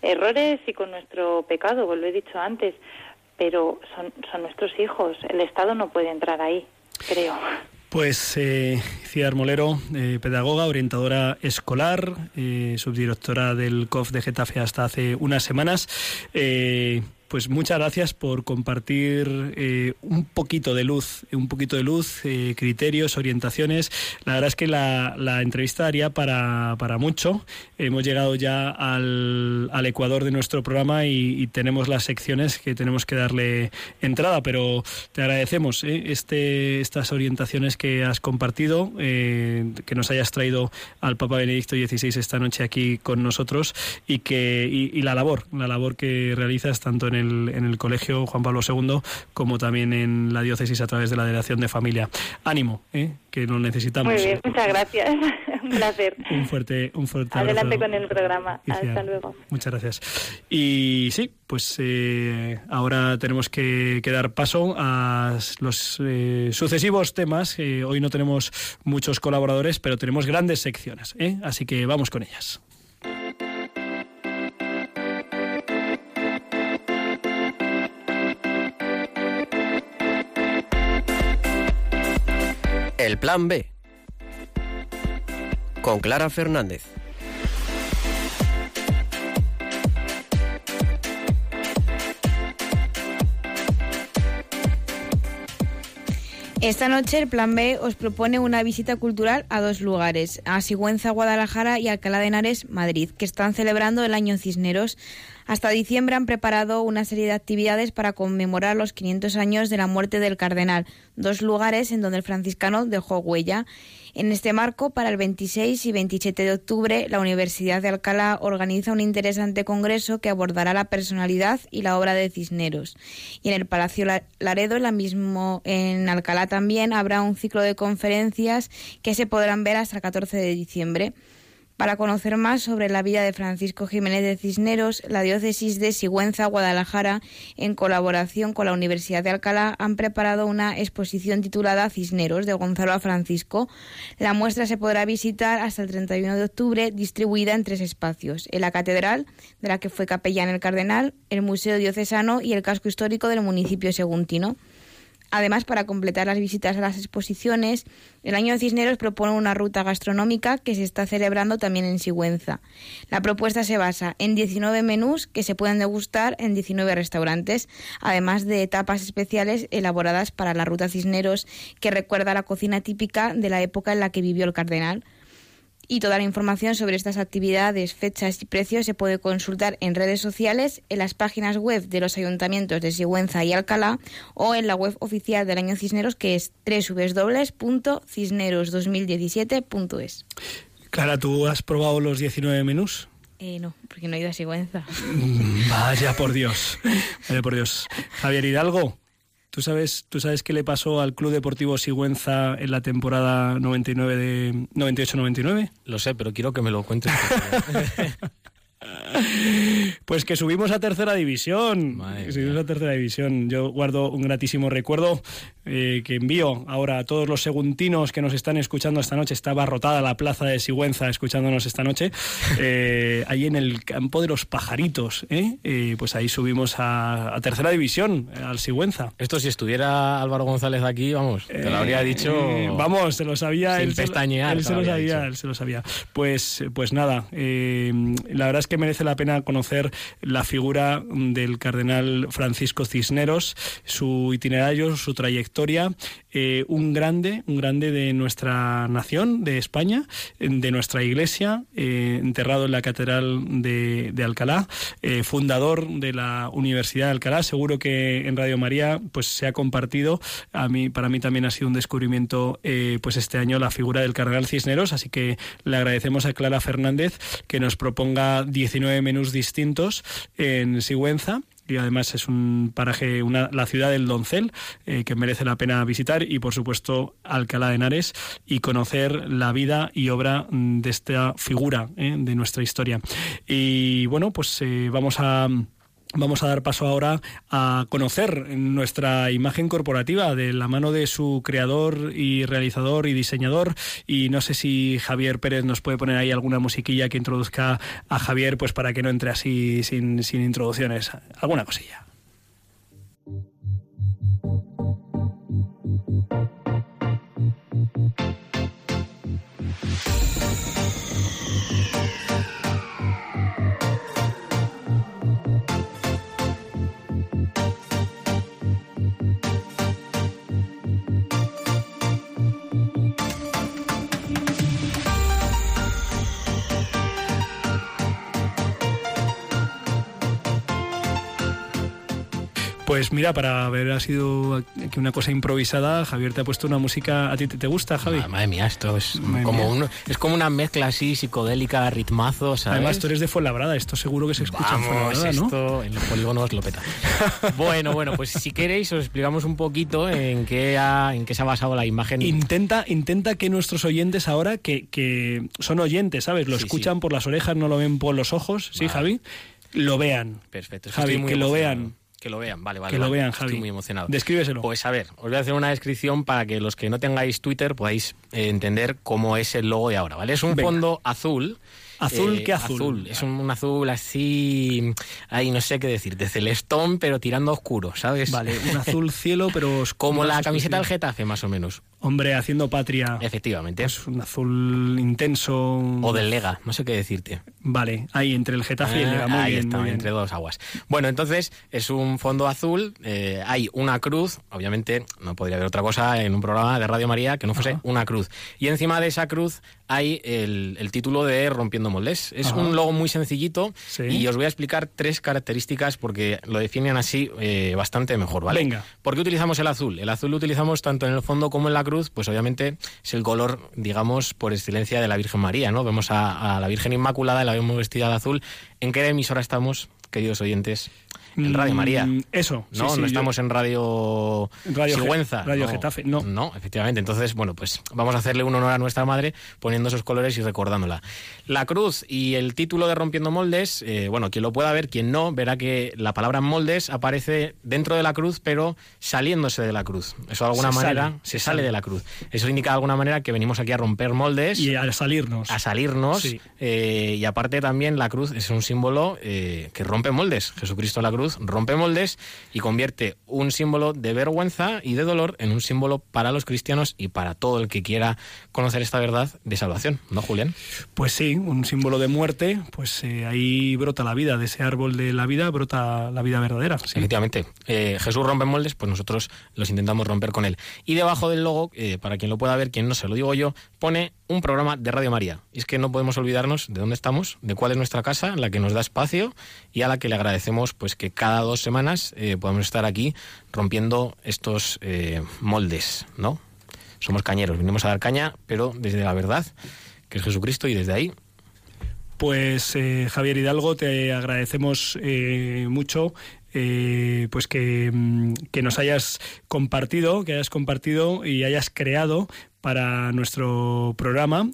errores y con nuestro pecado, como lo he dicho antes, pero son, son nuestros hijos. El Estado no puede entrar ahí, creo. Pues eh, Ciar Molero, eh, pedagoga, orientadora escolar, eh, subdirectora del COF de Getafe hasta hace unas semanas. Eh, pues muchas gracias por compartir eh, un poquito de luz, un poquito de luz, eh, criterios, orientaciones. La verdad es que la, entrevista haría para, para, mucho. Hemos llegado ya al, al ecuador de nuestro programa y, tenemos las secciones que tenemos que darle entrada, pero te agradecemos eh, este, estas orientaciones que has compartido, que nos hayas traído al Papa Benedicto XVI esta noche aquí con nosotros y, que, y la labor, la labor que realizas tanto en el en el Colegio Juan Pablo II como también en la diócesis a través de la Delegación de Familia. Ánimo, ¿eh? que lo necesitamos. Muy bien, muchas gracias. un placer. Un fuerte, un fuerte Adelante con el programa. Hasta luego. Muchas gracias. Y sí, pues eh, ahora tenemos que, dar paso a los eh, sucesivos temas. hoy no tenemos muchos colaboradores, pero tenemos grandes secciones. Así que vamos con ellas. El Plan B. Con Clara Fernández. Esta noche el Plan B os propone una visita cultural a dos lugares, a Sigüenza, Guadalajara y Alcalá de Henares, Madrid, que están celebrando el año Cisneros. Hasta diciembre han preparado una serie de actividades para conmemorar los 500 años de la muerte del cardenal, dos lugares en donde el franciscano dejó huella. En este marco, para el 26 y 27 de octubre, la Universidad de Alcalá organiza un interesante congreso que abordará la personalidad y la obra de Cisneros. Y en el Palacio Laredo, la mismo, en Alcalá también, habrá un ciclo de conferencias que se podrán ver hasta el 14 de diciembre. Para conocer más sobre la vida de Francisco Jiménez de Cisneros, la diócesis de Sigüenza, Guadalajara, en colaboración con la Universidad de Alcalá, han preparado una exposición titulada Cisneros de Gonzalo a Francisco. La muestra se podrá visitar hasta el 31 de octubre, distribuida en tres espacios: en la catedral, de la que fue capellán el cardenal, el Museo Diocesano y el casco histórico del municipio seguntino. Además, para completar las visitas a las exposiciones, el Año de Cisneros propone una ruta gastronómica que se está celebrando también en Sigüenza. La propuesta se basa en 19 menús que se pueden degustar en 19 restaurantes, además de etapas especiales elaboradas para la ruta Cisneros que recuerda la cocina típica de la época en la que vivió el cardenal. Y toda la información sobre estas actividades, fechas y precios se puede consultar en redes sociales, en las páginas web de los ayuntamientos de Sigüenza y Alcalá o en la web oficial del Año Cisneros que es www.cisneros2017.es. Clara, ¿tú has probado los 19 menús? Eh, no, porque no he ido a Sigüenza. Mm, vaya por Dios. Vaya por Dios. Javier Hidalgo. ¿Tú sabes, ¿Tú sabes qué le pasó al Club Deportivo Sigüenza en la temporada 99 de 98-99? Lo sé, pero quiero que me lo cuentes. Pues que subimos a tercera división. subimos a tercera división. Yo guardo un gratísimo recuerdo eh, que envío ahora a todos los seguntinos que nos están escuchando esta noche. Estaba rotada la plaza de Sigüenza escuchándonos esta noche. Eh, ahí en el campo de los pajaritos. ¿eh? pues ahí subimos a, tercera división, al Sigüenza. Esto si estuviera Álvaro González aquí, vamos, te lo habría dicho. vamos, se lo sabía. Sin pestañear. Él se lo sabía, él se lo sabía. Pues, pues nada, la verdad es que merece la pena conocer la figura del cardenal Francisco Cisneros, su itinerario, su trayectoria, eh, un grande, un grande de nuestra nación, de España, de nuestra iglesia, eh, enterrado en la catedral de, Alcalá, eh, fundador de la Universidad de Alcalá. Seguro que en Radio María pues se ha compartido. A mí, para mí también ha sido un descubrimiento pues este año la figura del cardenal Cisneros, así que le agradecemos a Clara Fernández que nos proponga 19 menús distintos en Sigüenza y además es un paraje, una, la ciudad del Doncel, eh, que merece la pena visitar, y por supuesto Alcalá de Henares, y conocer la vida y obra de esta figura eh, de nuestra historia. Y bueno, pues eh, vamos a Vamos a dar paso ahora a conocer nuestra imagen corporativa de la mano de su creador y realizador y diseñador. Y no sé si Javier Pérez nos puede poner ahí alguna musiquilla que introduzca a Javier, pues para que no entre así sin, sin introducciones. Alguna cosilla. Pues mira, para haber ha sido aquí una cosa improvisada, Javier te ha puesto una música. ¿A ti te, gusta, Javi? madre mía, esto es como, es como una mezcla así psicodélica, ritmazos. Además, tú eres de Fuenlabrada, esto seguro que se escucha en Fuenlabrada, ¿no? Esto en los polígonos lo peta. bueno, bueno, pues si queréis, os explicamos un poquito en qué, en qué se ha basado la imagen. Intenta, intenta que nuestros oyentes ahora, que, que son oyentes, ¿sabes? Lo escuchan por las orejas, no lo ven por los ojos, ¿sí, Javi? Lo vean. Perfecto. Javi, que lo vean que lo vean, vale, vale. Que lo vean, Javi. Estoy muy emocionado. Descríbeselo. Pues a ver, os voy a hacer una descripción para que los que no tengáis Twitter podáis eh, entender cómo es el logo de ahora, ¿vale? Es un fondo azul. ¿Azul? ¿Qué azul? azul? Es un, azul así, ahí no sé qué decir, de celestón, pero tirando oscuro, ¿sabes? Vale, un azul cielo, pero... Como la camiseta del Getafe, más o menos. Hombre, haciendo patria. Efectivamente. Es un azul intenso. O del Lega, no sé qué decirte. Vale, ahí entre el Getafe y el Lega, muy ahí bien, está, entre dos aguas. Bueno, entonces es un fondo azul, eh, hay una cruz, obviamente no podría haber otra cosa en un programa de Radio María que no fuese una cruz. Y encima de esa cruz hay el, título de Rompiendo Moldes. Es un logo muy sencillito y os voy a explicar tres características porque lo definen así eh, bastante mejor, ¿vale? Venga. ¿Por qué utilizamos el azul? El azul lo utilizamos tanto en el fondo como en la cruz pues obviamente es el color, digamos, por excelencia de la Virgen María, ¿no? Vemos a, la Virgen Inmaculada, la vemos vestida de azul. ¿En qué emisora estamos, queridos oyentes? En Radio María. Mm, Eso. sí, No, sí, no yo- estamos en Radio, Radio Ge- Sigüenza. Radio no. Getafe, no. No, efectivamente. Entonces, bueno, pues vamos a hacerle un honor a nuestra madre poniendo esos colores y recordándola. La cruz y el título de Rompiendo Moldes, eh, bueno, quien lo pueda ver, quien no, verá que la palabra moldes aparece dentro de la cruz, pero saliéndose de la cruz. Eso de alguna Se manera sale, se sale de la cruz. Eso indica de alguna manera que venimos aquí a romper moldes Y al salirnos. a salirnos Sí. eh, y aparte también la cruz es un símbolo eh, que rompe moldes. Jesucristo la cruz rompe moldes y convierte un símbolo de vergüenza y de dolor en un símbolo para los cristianos y para todo el que quiera conocer esta verdad de salvación, ¿no, Julián? Pues sí, un símbolo de muerte, pues eh, ahí brota la vida, de ese árbol de la vida brota la vida verdadera. sí. Efectivamente, eh, Jesús rompe moldes, pues nosotros los intentamos romper con él. Y debajo del logo, eh, para quien lo pueda ver, quien no se lo digo yo, pone un programa de Radio María. Y es que no podemos olvidarnos de dónde estamos, de cuál es nuestra casa, la que nos da espacio y a la que le agradecemos pues que cada dos semanas eh, podamos estar aquí rompiendo estos eh, moldes, ¿no? Somos cañeros, venimos a dar caña, pero desde la verdad, que es Jesucristo, y desde ahí Pues eh, Javier Hidalgo, te agradecemos eh, mucho pues que, mm, que nos hayas compartido, que hayas compartido y hayas creado para nuestro programa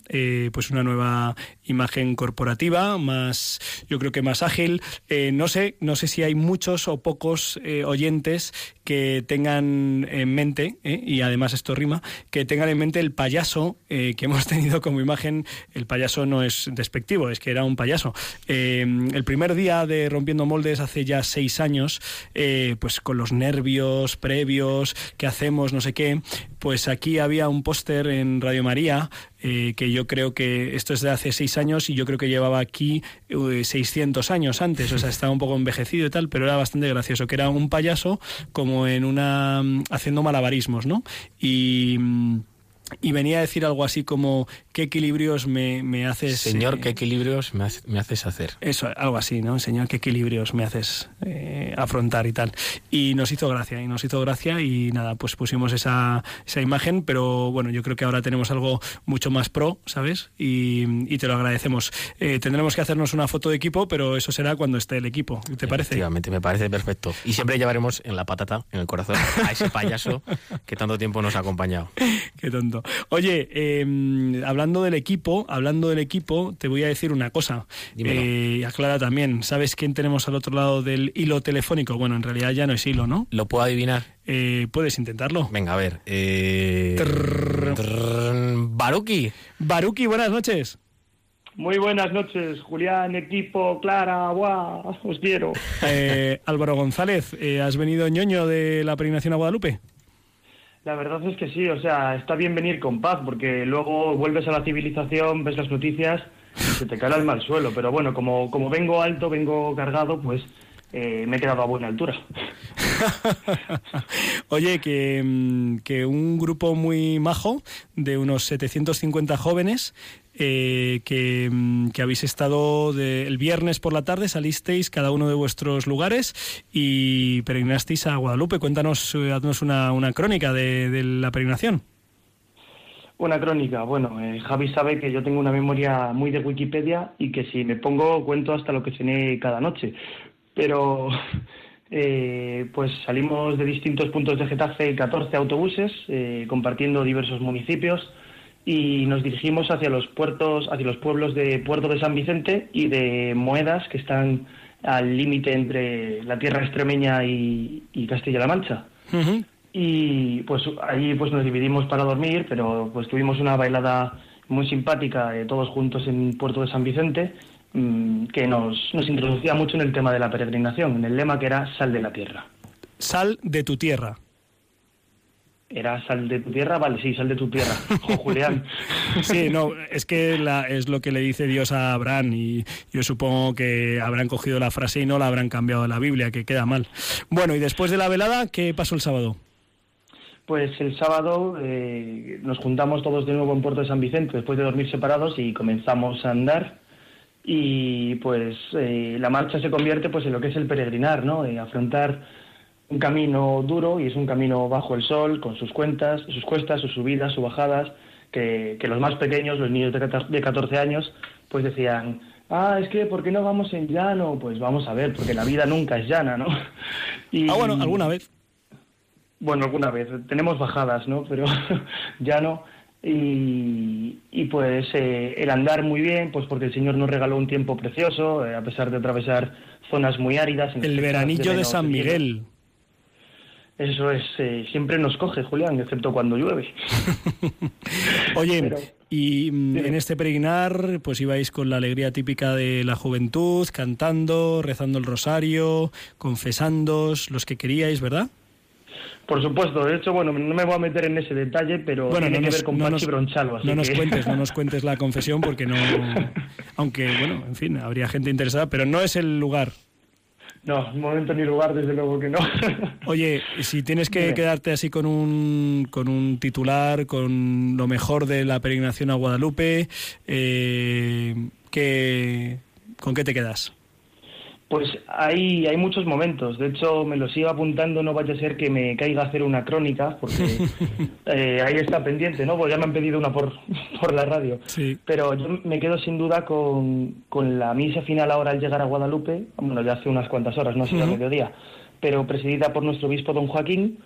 pues una nueva imagen corporativa más yo creo que más ágil. Eh, no sé no sé si hay muchos o pocos eh, oyentes que tengan en mente eh, y además esto rima que tengan en mente el payaso que hemos tenido como imagen. El payaso no es despectivo es que era un payaso. El primer día de rompiendo moldes hace ya seis años pues con los nervios previos que hacemos no sé qué. Pues aquí había un póster en Radio María eh, que yo creo que esto es de hace seis años y yo creo que llevaba aquí eh, 600 años antes, o sea, estaba un poco envejecido y tal, pero era bastante gracioso, que era un payaso como en una... mm, haciendo malabarismos, ¿no? Y... y venía a decir algo así como, ¿qué equilibrios me, me haces... Señor, eh, ¿qué equilibrios me, hace- me haces hacer? eso, algo así, ¿no? Señor, qué equilibrios me haces eh, afrontar y tal. Y nos hizo gracia, y nos hizo gracia y nada, pues pusimos esa, esa imagen, pero bueno, yo creo que ahora tenemos algo mucho más pro, ¿sabes? Y, y te lo agradecemos. Eh, tendremos que hacernos una foto de equipo, pero eso será cuando esté el equipo, ¿te parece? Efectivamente, me parece perfecto. Y siempre llevaremos en la patata, en el corazón, a ese payaso que tanto tiempo nos ha acompañado. Qué tonto. Oye, eh, hablando del equipo, hablando del equipo, te voy a decir una cosa. Eh, y aclara también, ¿sabes quién tenemos al otro lado del hilo telefónico? Bueno, en realidad ya no es hilo, ¿no? ¿Lo puedo adivinar? Eh, Puedes intentarlo. Venga, a ver. Eh... Trrr, Baruki. Baruki, buenas noches. Muy buenas noches, Julián, equipo, Clara, ¡buah! Os quiero. Eh, Álvaro González, eh, ¿has venido ñoño de la peregrinación a Guadalupe? La verdad es que sí, o sea, está bien venir con paz, porque luego vuelves a la civilización, ves las noticias y se te cae el mal suelo. Pero bueno, como, como vengo alto, vengo cargado, pues eh, me he quedado a buena altura. Oye, que, mm, que un grupo muy majo de unos 750 jóvenes eh, que, mm, que habéis estado de- el viernes por la tarde, salisteis cada uno de vuestros lugares y peregrinasteis a Guadalupe. Cuéntanos, eh, haznos una, una crónica de, la peregrinación. Una crónica, bueno, eh, Javi sabe que yo tengo una memoria muy de Wikipedia y que si me pongo cuento hasta lo que cené cada noche. Pero eh, pues salimos de distintos puntos de Getafe, 14 autobuses, compartiendo diversos municipios y nos dirigimos hacia los puertos, hacia los pueblos de Puerto de San Vicente y de Moedas, que están al límite entre la tierra extremeña y, y Castilla-La Mancha y pues allí pues nos dividimos para dormir, pero pues tuvimos una bailada muy simpática eh, todos juntos en Puerto de San Vicente mm, que nos, nos introducía mucho en el tema de la peregrinación, en el lema que era sal de la tierra. Sal de tu tierra. ¿Era sal de tu tierra? Vale, sí, sal de tu tierra. Julián. Sí, no, es que la- es lo que le dice Dios a Abraham y yo supongo que habrán cogido la frase y no la habrán cambiado de la Biblia, que queda mal. Bueno, y después de la velada, ¿qué pasó el sábado? Pues el sábado eh, nos juntamos todos de nuevo en Puerto de San Vicente después de dormir separados y comenzamos a andar y pues eh, la marcha se convierte pues en lo que es el peregrinar, ¿no? Eh, afrontar un camino duro y es un camino bajo el sol con sus cuentas, sus cuestas, sus subidas, sus bajadas, que, que los más pequeños, los niños de 14 de 14 años, pues decían ah, es que, ¿por qué no vamos en llano? Pues vamos a ver, porque la vida nunca es llana, ¿no? Ah, bueno, alguna vez. Bueno, alguna vez. Tenemos bajadas, ¿no? Pero ya no. Y, pues eh, el andar muy bien, pues porque el Señor nos regaló un tiempo precioso, eh, a pesar de atravesar zonas muy áridas. el veranillo de, San Miguel. Eso es, eh, siempre nos coge, Julián, excepto cuando llueve. Oye, y mm, en este peregrinar, pues ibais con la alegría típica de la juventud, cantando, rezando el rosario, confesándos, los que queríais, ¿verdad? Por supuesto, de hecho, bueno, no me voy a meter en ese detalle, pero tiene que ver con no Pachi Bronchalo. no nos cuentes, no nos cuentes la confesión porque no, aunque bueno, en fin, habría gente interesada, pero no es el lugar. No, momento ni lugar, desde luego que no. Oye, si tienes que quedarte así con un, con un titular, con lo mejor de la peregrinación a Guadalupe, eh, ¿con qué te quedas? Pues hay, hay muchos momentos. De hecho, me los iba apuntando, no vaya a ser que me caiga a hacer una crónica, porque eh, ahí está pendiente, ¿no? Pues ya me han pedido una por, por la radio. Sí. Pero yo me quedo sin duda con, con, la misa final ahora al llegar a Guadalupe, bueno, ya hace unas cuantas horas, no ha sido mediodía, pero presidida por nuestro obispo don Joaquín,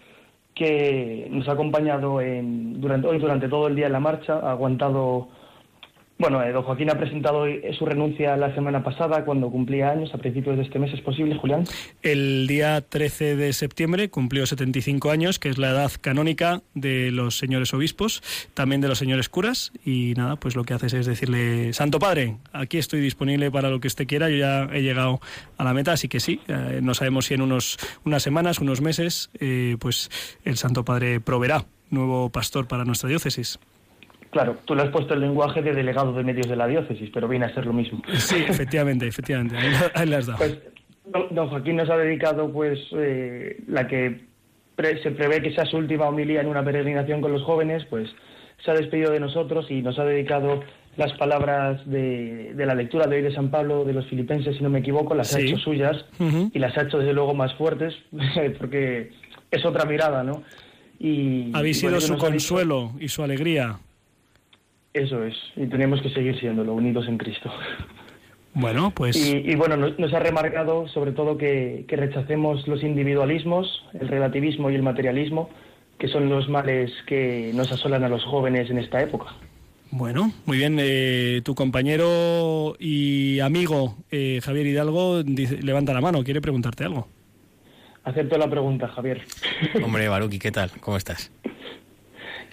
que nos ha acompañado en, durante, hoy durante todo el día en la marcha, ha aguantado bueno, eh, don Joaquín ha presentado su renuncia la semana pasada, cuando cumplía años, a principios de este mes. ¿Es posible, Julián? El día 13 de septiembre cumplió 75 años, que es la edad canónica de los señores obispos, también de los señores curas. Y nada, pues lo que haces es decirle, Santo Padre, aquí estoy disponible para lo que usted quiera. Yo ya he llegado a la meta, así que sí, eh, no sabemos si en unos, unas semanas, unos meses, eh, pues el Santo Padre proveerá nuevo pastor para nuestra diócesis. Claro, tú le has puesto el lenguaje de delegado de medios de la diócesis, pero viene a ser lo mismo. Sí, efectivamente, efectivamente, ahí las Pues, don Joaquín nos ha dedicado pues eh, la que se prevé que sea su última homilía en una peregrinación con los jóvenes, pues se ha despedido de nosotros y nos ha dedicado las palabras de, la lectura de hoy de San Pablo de los filipenses, si no me equivoco, las ha hecho suyas y las ha hecho desde luego más fuertes, porque es otra mirada, ¿no? Y, Habéis sido su consuelo y su alegría. Eso es, y tenemos que seguir siéndolo, unidos en Cristo. Bueno, pues... Y, bueno, nos, ha remarcado sobre todo que, rechacemos los individualismos, el relativismo y el materialismo, que son los males que nos asolan a los jóvenes en esta época. Bueno, muy bien. Eh, tu compañero y amigo eh, Javier Hidalgo levanta la mano, quiere preguntarte algo. Acepto la pregunta, Javier. Hombre, Baruki, ¿qué tal? ¿Cómo estás?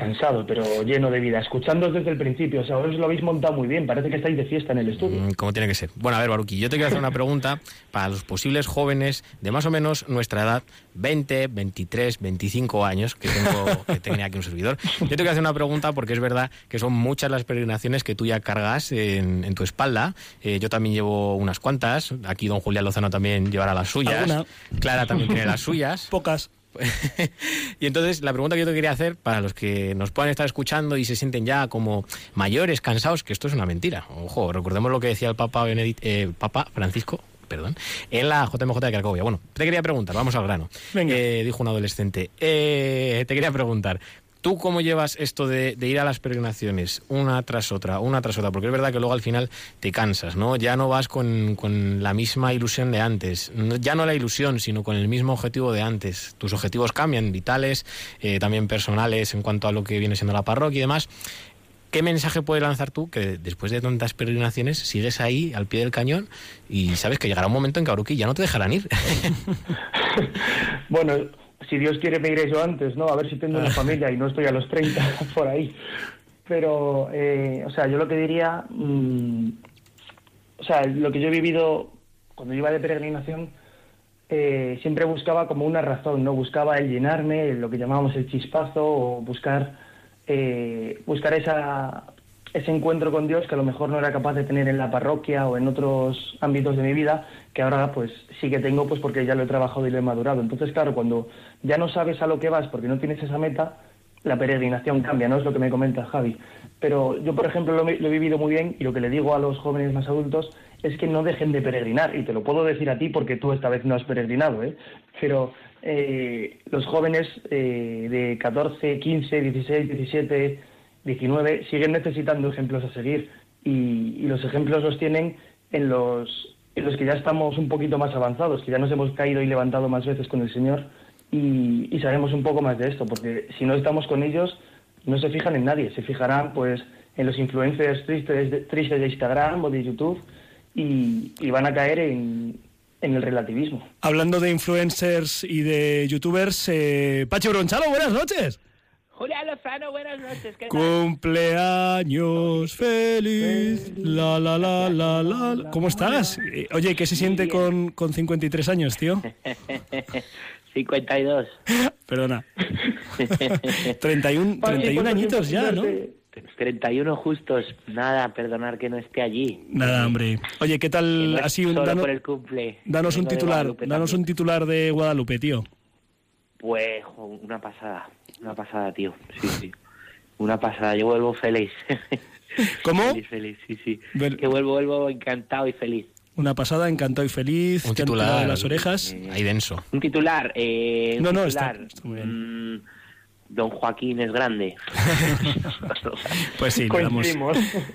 Cansado, pero lleno de vida. Escuchando desde el principio, o sea, os lo habéis montado muy bien. Parece que estáis de fiesta en el estudio. Mm, como tiene que ser. Bueno, a ver, Baruki, yo te quiero hacer una pregunta para los posibles jóvenes de más o menos nuestra edad, 20, 23, 25 años, que tengo que tenía aquí un servidor. Yo te quiero hacer una pregunta porque es verdad que son muchas las peregrinaciones que tú ya cargas en, tu espalda. Eh, yo también llevo unas cuantas. Aquí don Julián Lozano también llevará las suyas. Clara también tiene las suyas. Pocas. y entonces la pregunta que yo te quería hacer para los que nos puedan estar escuchando y se sienten ya como mayores, cansados, que esto es una mentira. Ojo, recordemos lo que decía el Papa, eh, Papa Francisco perdón, en la JMJ de Cracovia. Bueno, te quería preguntar, vamos al grano. Eh, dijo un adolescente. Eh, te quería preguntar, ¿Tú cómo llevas esto de, ir a las peregrinaciones una tras otra, una tras otra? Porque es verdad que luego al final te cansas, ¿no? Ya no vas con, la misma ilusión de antes. Ya no la ilusión, sino con el mismo objetivo de antes. Tus objetivos cambian, vitales, eh, también personales en cuanto a lo que viene siendo la parroquia y demás. ¿Qué mensaje puedes lanzar tú que después de tantas peregrinaciones sigues ahí al pie del cañón y sabes que llegará un momento en que ya no te dejarán ir? bueno, si Dios quiere me iré yo antes, ¿no? A ver si tengo una familia y no estoy a los 30 por ahí. Pero, eh, o sea, yo lo que diría, mm, o sea, lo que yo he vivido cuando iba de peregrinación, eh, siempre buscaba como una razón, ¿no? Buscaba el llenarme, lo que llamábamos el chispazo, o buscar, eh, buscar esa, ese encuentro con Dios que a lo mejor no era capaz de tener en la parroquia o en otros ámbitos de mi vida, que ahora pues sí que tengo pues porque ya lo he trabajado y lo he madurado. Entonces, claro, cuando ya no sabes a lo que vas porque no tienes esa meta, la peregrinación cambia, ¿no? Es lo que me comenta Javi. Pero yo, por ejemplo, lo, he vivido muy bien y lo que le digo a los jóvenes más adultos es que no dejen de peregrinar. Y te lo puedo decir a ti porque tú esta vez no has peregrinado, ¿eh? Pero eh, los jóvenes eh, de 14, 15, 16, 17 19 siguen necesitando ejemplos a seguir y, los ejemplos los tienen en los, en los que ya estamos un poquito más avanzados, que ya nos hemos caído y levantado más veces con el Señor y, sabemos un poco más de esto, porque si no estamos con ellos, no se fijan en nadie, se fijarán pues en los influencers tristes de, tristes de Instagram o de YouTube y, y van a caer en, en el relativismo. Hablando de influencers y de youtubers, eh, Pachi Bronchalo, buenas noches. Julián Lozano, buenas noches. ¿qué tal? Cumpleaños feliz, la la la la la. ¿Cómo estás? Eh, Oye, ¿qué se siente con, con 53 años, tío? 52. Perdona. 31, 31 añitos ya, ¿no? 31 justos. Nada, perdonar que no esté allí. Nada, hombre. Oye, ¿qué tal? no Así un, danos, por el cumple. danos un titular, danos un titular de Guadalupe, tío. Pues una pasada, una pasada, tío. Sí, sí. Una pasada. Yo vuelvo feliz. ¿Cómo? Feliz, feliz, sí, sí. Que vuelvo, vuelvo encantado y feliz. Una pasada, encantado y feliz. Un titular. de las orejas. Ahí denso. Un titular. Eh, un No, no, titular. está- está muy bien. Mm, Don Joaquín es grande. Pues sí, le damos, le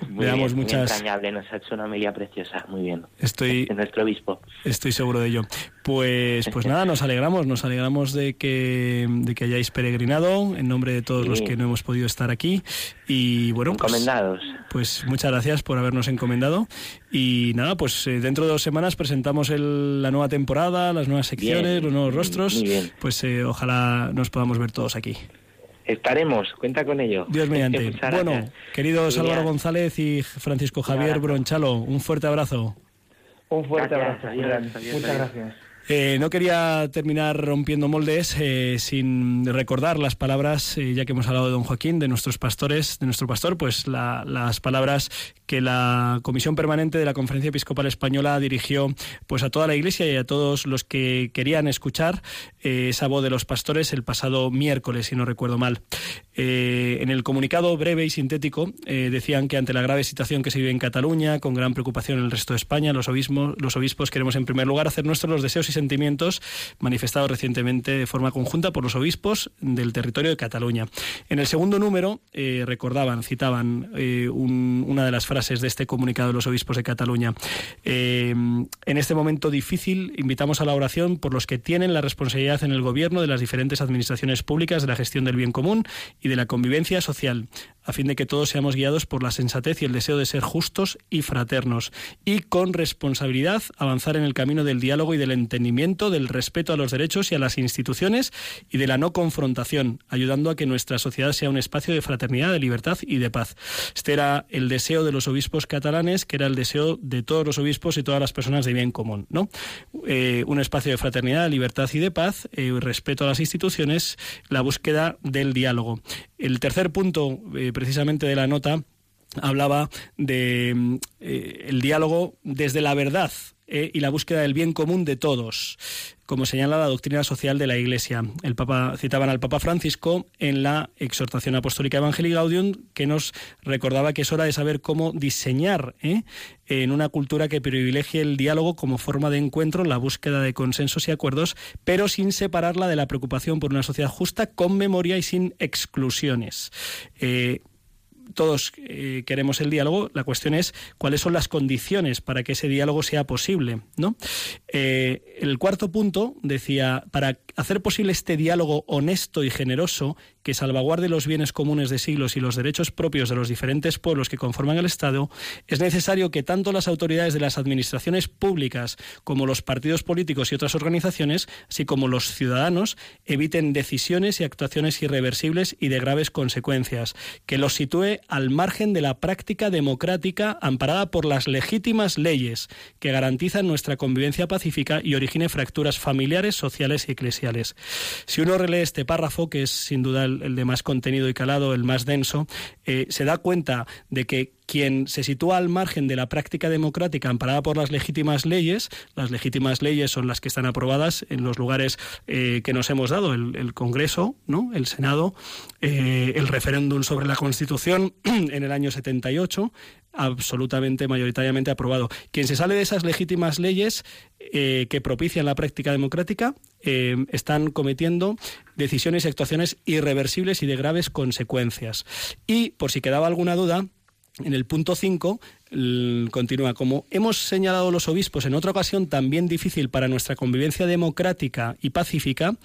bien, muchas. entrañable. Nos ha hecho una media preciosa. Muy bien. Estoy, De nuestro obispo. Estoy seguro de ello. Pues, pues nada, nos alegramos, nos alegramos de que, de que hayáis peregrinado en nombre de todos los que no hemos podido estar aquí. Y bueno, pues, Encomendados. pues muchas gracias por habernos encomendado. Y nada, pues eh, dentro de dos semanas presentamos el- la nueva temporada, las nuevas secciones, Bien, los nuevos rostros. Pues eh, ojalá nos podamos ver todos aquí. Estaremos, cuenta con ello. Dios mediante. Bueno, queridos Álvaro González y Francisco Javier. Bronchalo, un fuerte abrazo. Un fuerte Gracias, abrazo, adiós, Julián. adiós, Muchas adiós. gracias. Eh, no quería terminar rompiendo moldes eh, sin recordar las palabras, eh, ya que hemos hablado de don Joaquín, de nuestros pastores, de nuestro pastor, pues la- las palabras que la Comisión Permanente de la Conferencia Episcopal Española dirigió pues a toda la Iglesia y a todos los que querían escuchar esa voz de los pastores el pasado miércoles, si no recuerdo mal. En el comunicado breve y sintético decían que ante la grave situación que se vive en Cataluña, con gran preocupación en el resto de España, los obispos, los obispos queremos en primer lugar hacer nuestros los deseos y sentimientos manifestados recientemente de forma conjunta por los obispos del territorio de Cataluña. En el segundo número eh, recordaban, citaban eh, un- una de las frases de este comunicado de los obispos de Cataluña. Eh, en este momento difícil invitamos a la oración por los que tienen la responsabilidad en el gobierno de las diferentes administraciones públicas de la gestión del bien común y de la convivencia social, a fin de que todos seamos guiados por la sensatez y el deseo de ser justos y fraternos, y con responsabilidad avanzar en el camino del diálogo y del entendimiento, del respeto a los derechos y a las instituciones y de la no confrontación, ayudando a que nuestra sociedad sea un espacio de fraternidad, de libertad y de paz. Este era el deseo de los obispos catalanes, que era el deseo de todos los obispos y todas las personas de bien común, ¿no? Eh, un espacio de fraternidad, libertad y de paz, eh, respeto a las instituciones, la búsqueda del diálogo. El tercer punto, eh, precisamente de la nota, hablaba de mm, el diálogo desde la verdad eh, y la búsqueda del bien común de todos, como señala la doctrina social de la Iglesia. El Papa citaban al Papa Francisco en la exhortación apostólica Evangelii Gaudium que nos recordaba que es hora de saber cómo diseñar ¿eh? en una cultura que privilegie el diálogo como forma de encuentro, la búsqueda de consensos y acuerdos, pero sin separarla de la preocupación por una sociedad justa, con memoria y sin exclusiones. Eh, todos eh, queremos el diálogo, la cuestión es cuáles son las condiciones para que ese diálogo sea posible. ¿no? Eh, el cuarto punto decía, para hacer posible este diálogo honesto y generoso que salvaguarde los bienes comunes de siglos y los derechos propios de los diferentes pueblos que conforman el Estado, es necesario que tanto las autoridades de las administraciones públicas como los partidos políticos y otras organizaciones, así como los ciudadanos, eviten decisiones y actuaciones irreversibles y de graves consecuencias, que los sitúe al margen de la práctica democrática amparada por las legítimas leyes que garantizan nuestra convivencia pacífica y origine fracturas familiares, sociales y eclesiales. Si uno relee este párrafo, que es sin duda el, de más contenido y calado, el más denso, eh, se da cuenta de que quien se sitúa al margen de la práctica democrática amparada por las legítimas leyes, las legítimas leyes son las que están aprobadas en los lugares eh, que nos hemos dado, el, Congreso, ¿no? el Senado, eh, el referéndum sobre la Constitución en el año 78, absolutamente, mayoritariamente aprobado. Quien se sale de esas legítimas leyes eh, que propician la práctica democrática eh, están cometiendo decisiones y actuaciones irreversibles y de graves consecuencias. Y, por si quedaba alguna duda, en el punto 5 continúa, como hemos señalado los obispos en otra ocasión también difícil para nuestra convivencia democrática y pacífica,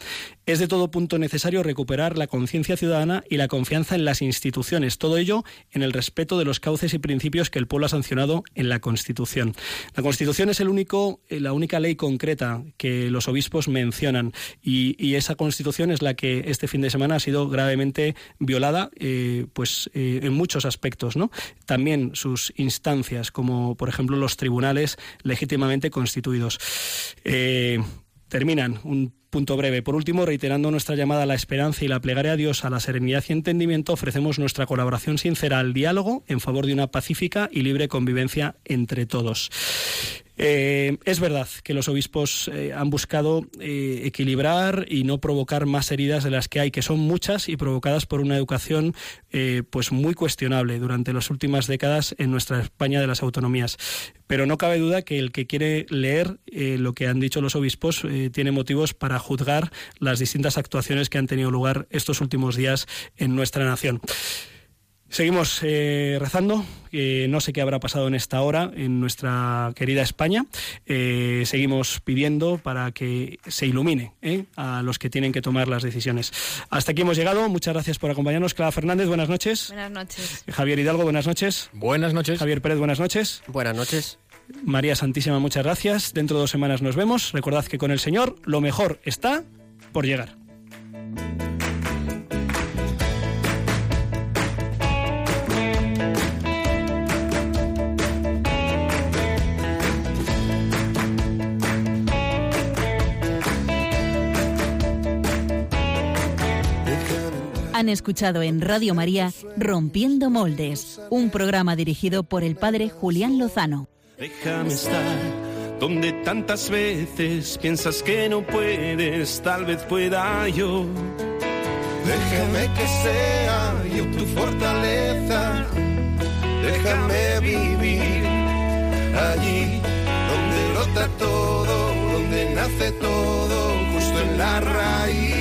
es de todo punto necesario recuperar la conciencia ciudadana y la confianza en las instituciones, todo ello en el respeto de los cauces y principios que el pueblo ha sancionado en la Constitución. La Constitución es el único, eh, la única ley concreta que los obispos mencionan y, esa Constitución es la que este fin de semana ha sido gravemente violada eh, pues, eh, en muchos aspectos. ¿no? También sus instancias, como por ejemplo los tribunales legítimamente constituidos. terminan un Punto breve. Por último, reiterando nuestra llamada a la esperanza y la plegaria a Dios, a la serenidad y entendimiento, ofrecemos nuestra colaboración sincera al diálogo en favor de una pacífica y libre convivencia entre todos. Eh, es verdad que los obispos eh, han buscado eh, equilibrar y no provocar más heridas de las que hay, que son muchas y provocadas por una educación pues muy cuestionable durante las últimas décadas en nuestra España de las autonomías. Pero no cabe duda que el que quiere leer lo que han dicho los obispos tiene motivos para juzgar las distintas actuaciones que han tenido lugar estos últimos días en nuestra nación. Seguimos eh, rezando, no sé qué habrá pasado en esta hora en nuestra querida España. Eh, seguimos pidiendo para que se ilumine eh, a los que tienen que tomar las decisiones. Hasta aquí hemos llegado. Muchas gracias por acompañarnos. Clara Fernández, buenas noches. Buenas noches. Javier Hidalgo, buenas noches. Buenas noches. Javier Pérez, buenas noches. Buenas noches. María Santísima, muchas gracias. Dentro de dos semanas nos vemos. Recordad que con el Señor lo mejor está por llegar. Han escuchado en Radio María Rompiendo Moldes, un programa dirigido por el padre Julián Lozano. Déjame estar donde tantas veces piensas que no puedes, tal vez pueda yo. Déjame que sea yo tu fortaleza, déjame vivir allí donde brota todo, donde nace todo, justo en la raíz.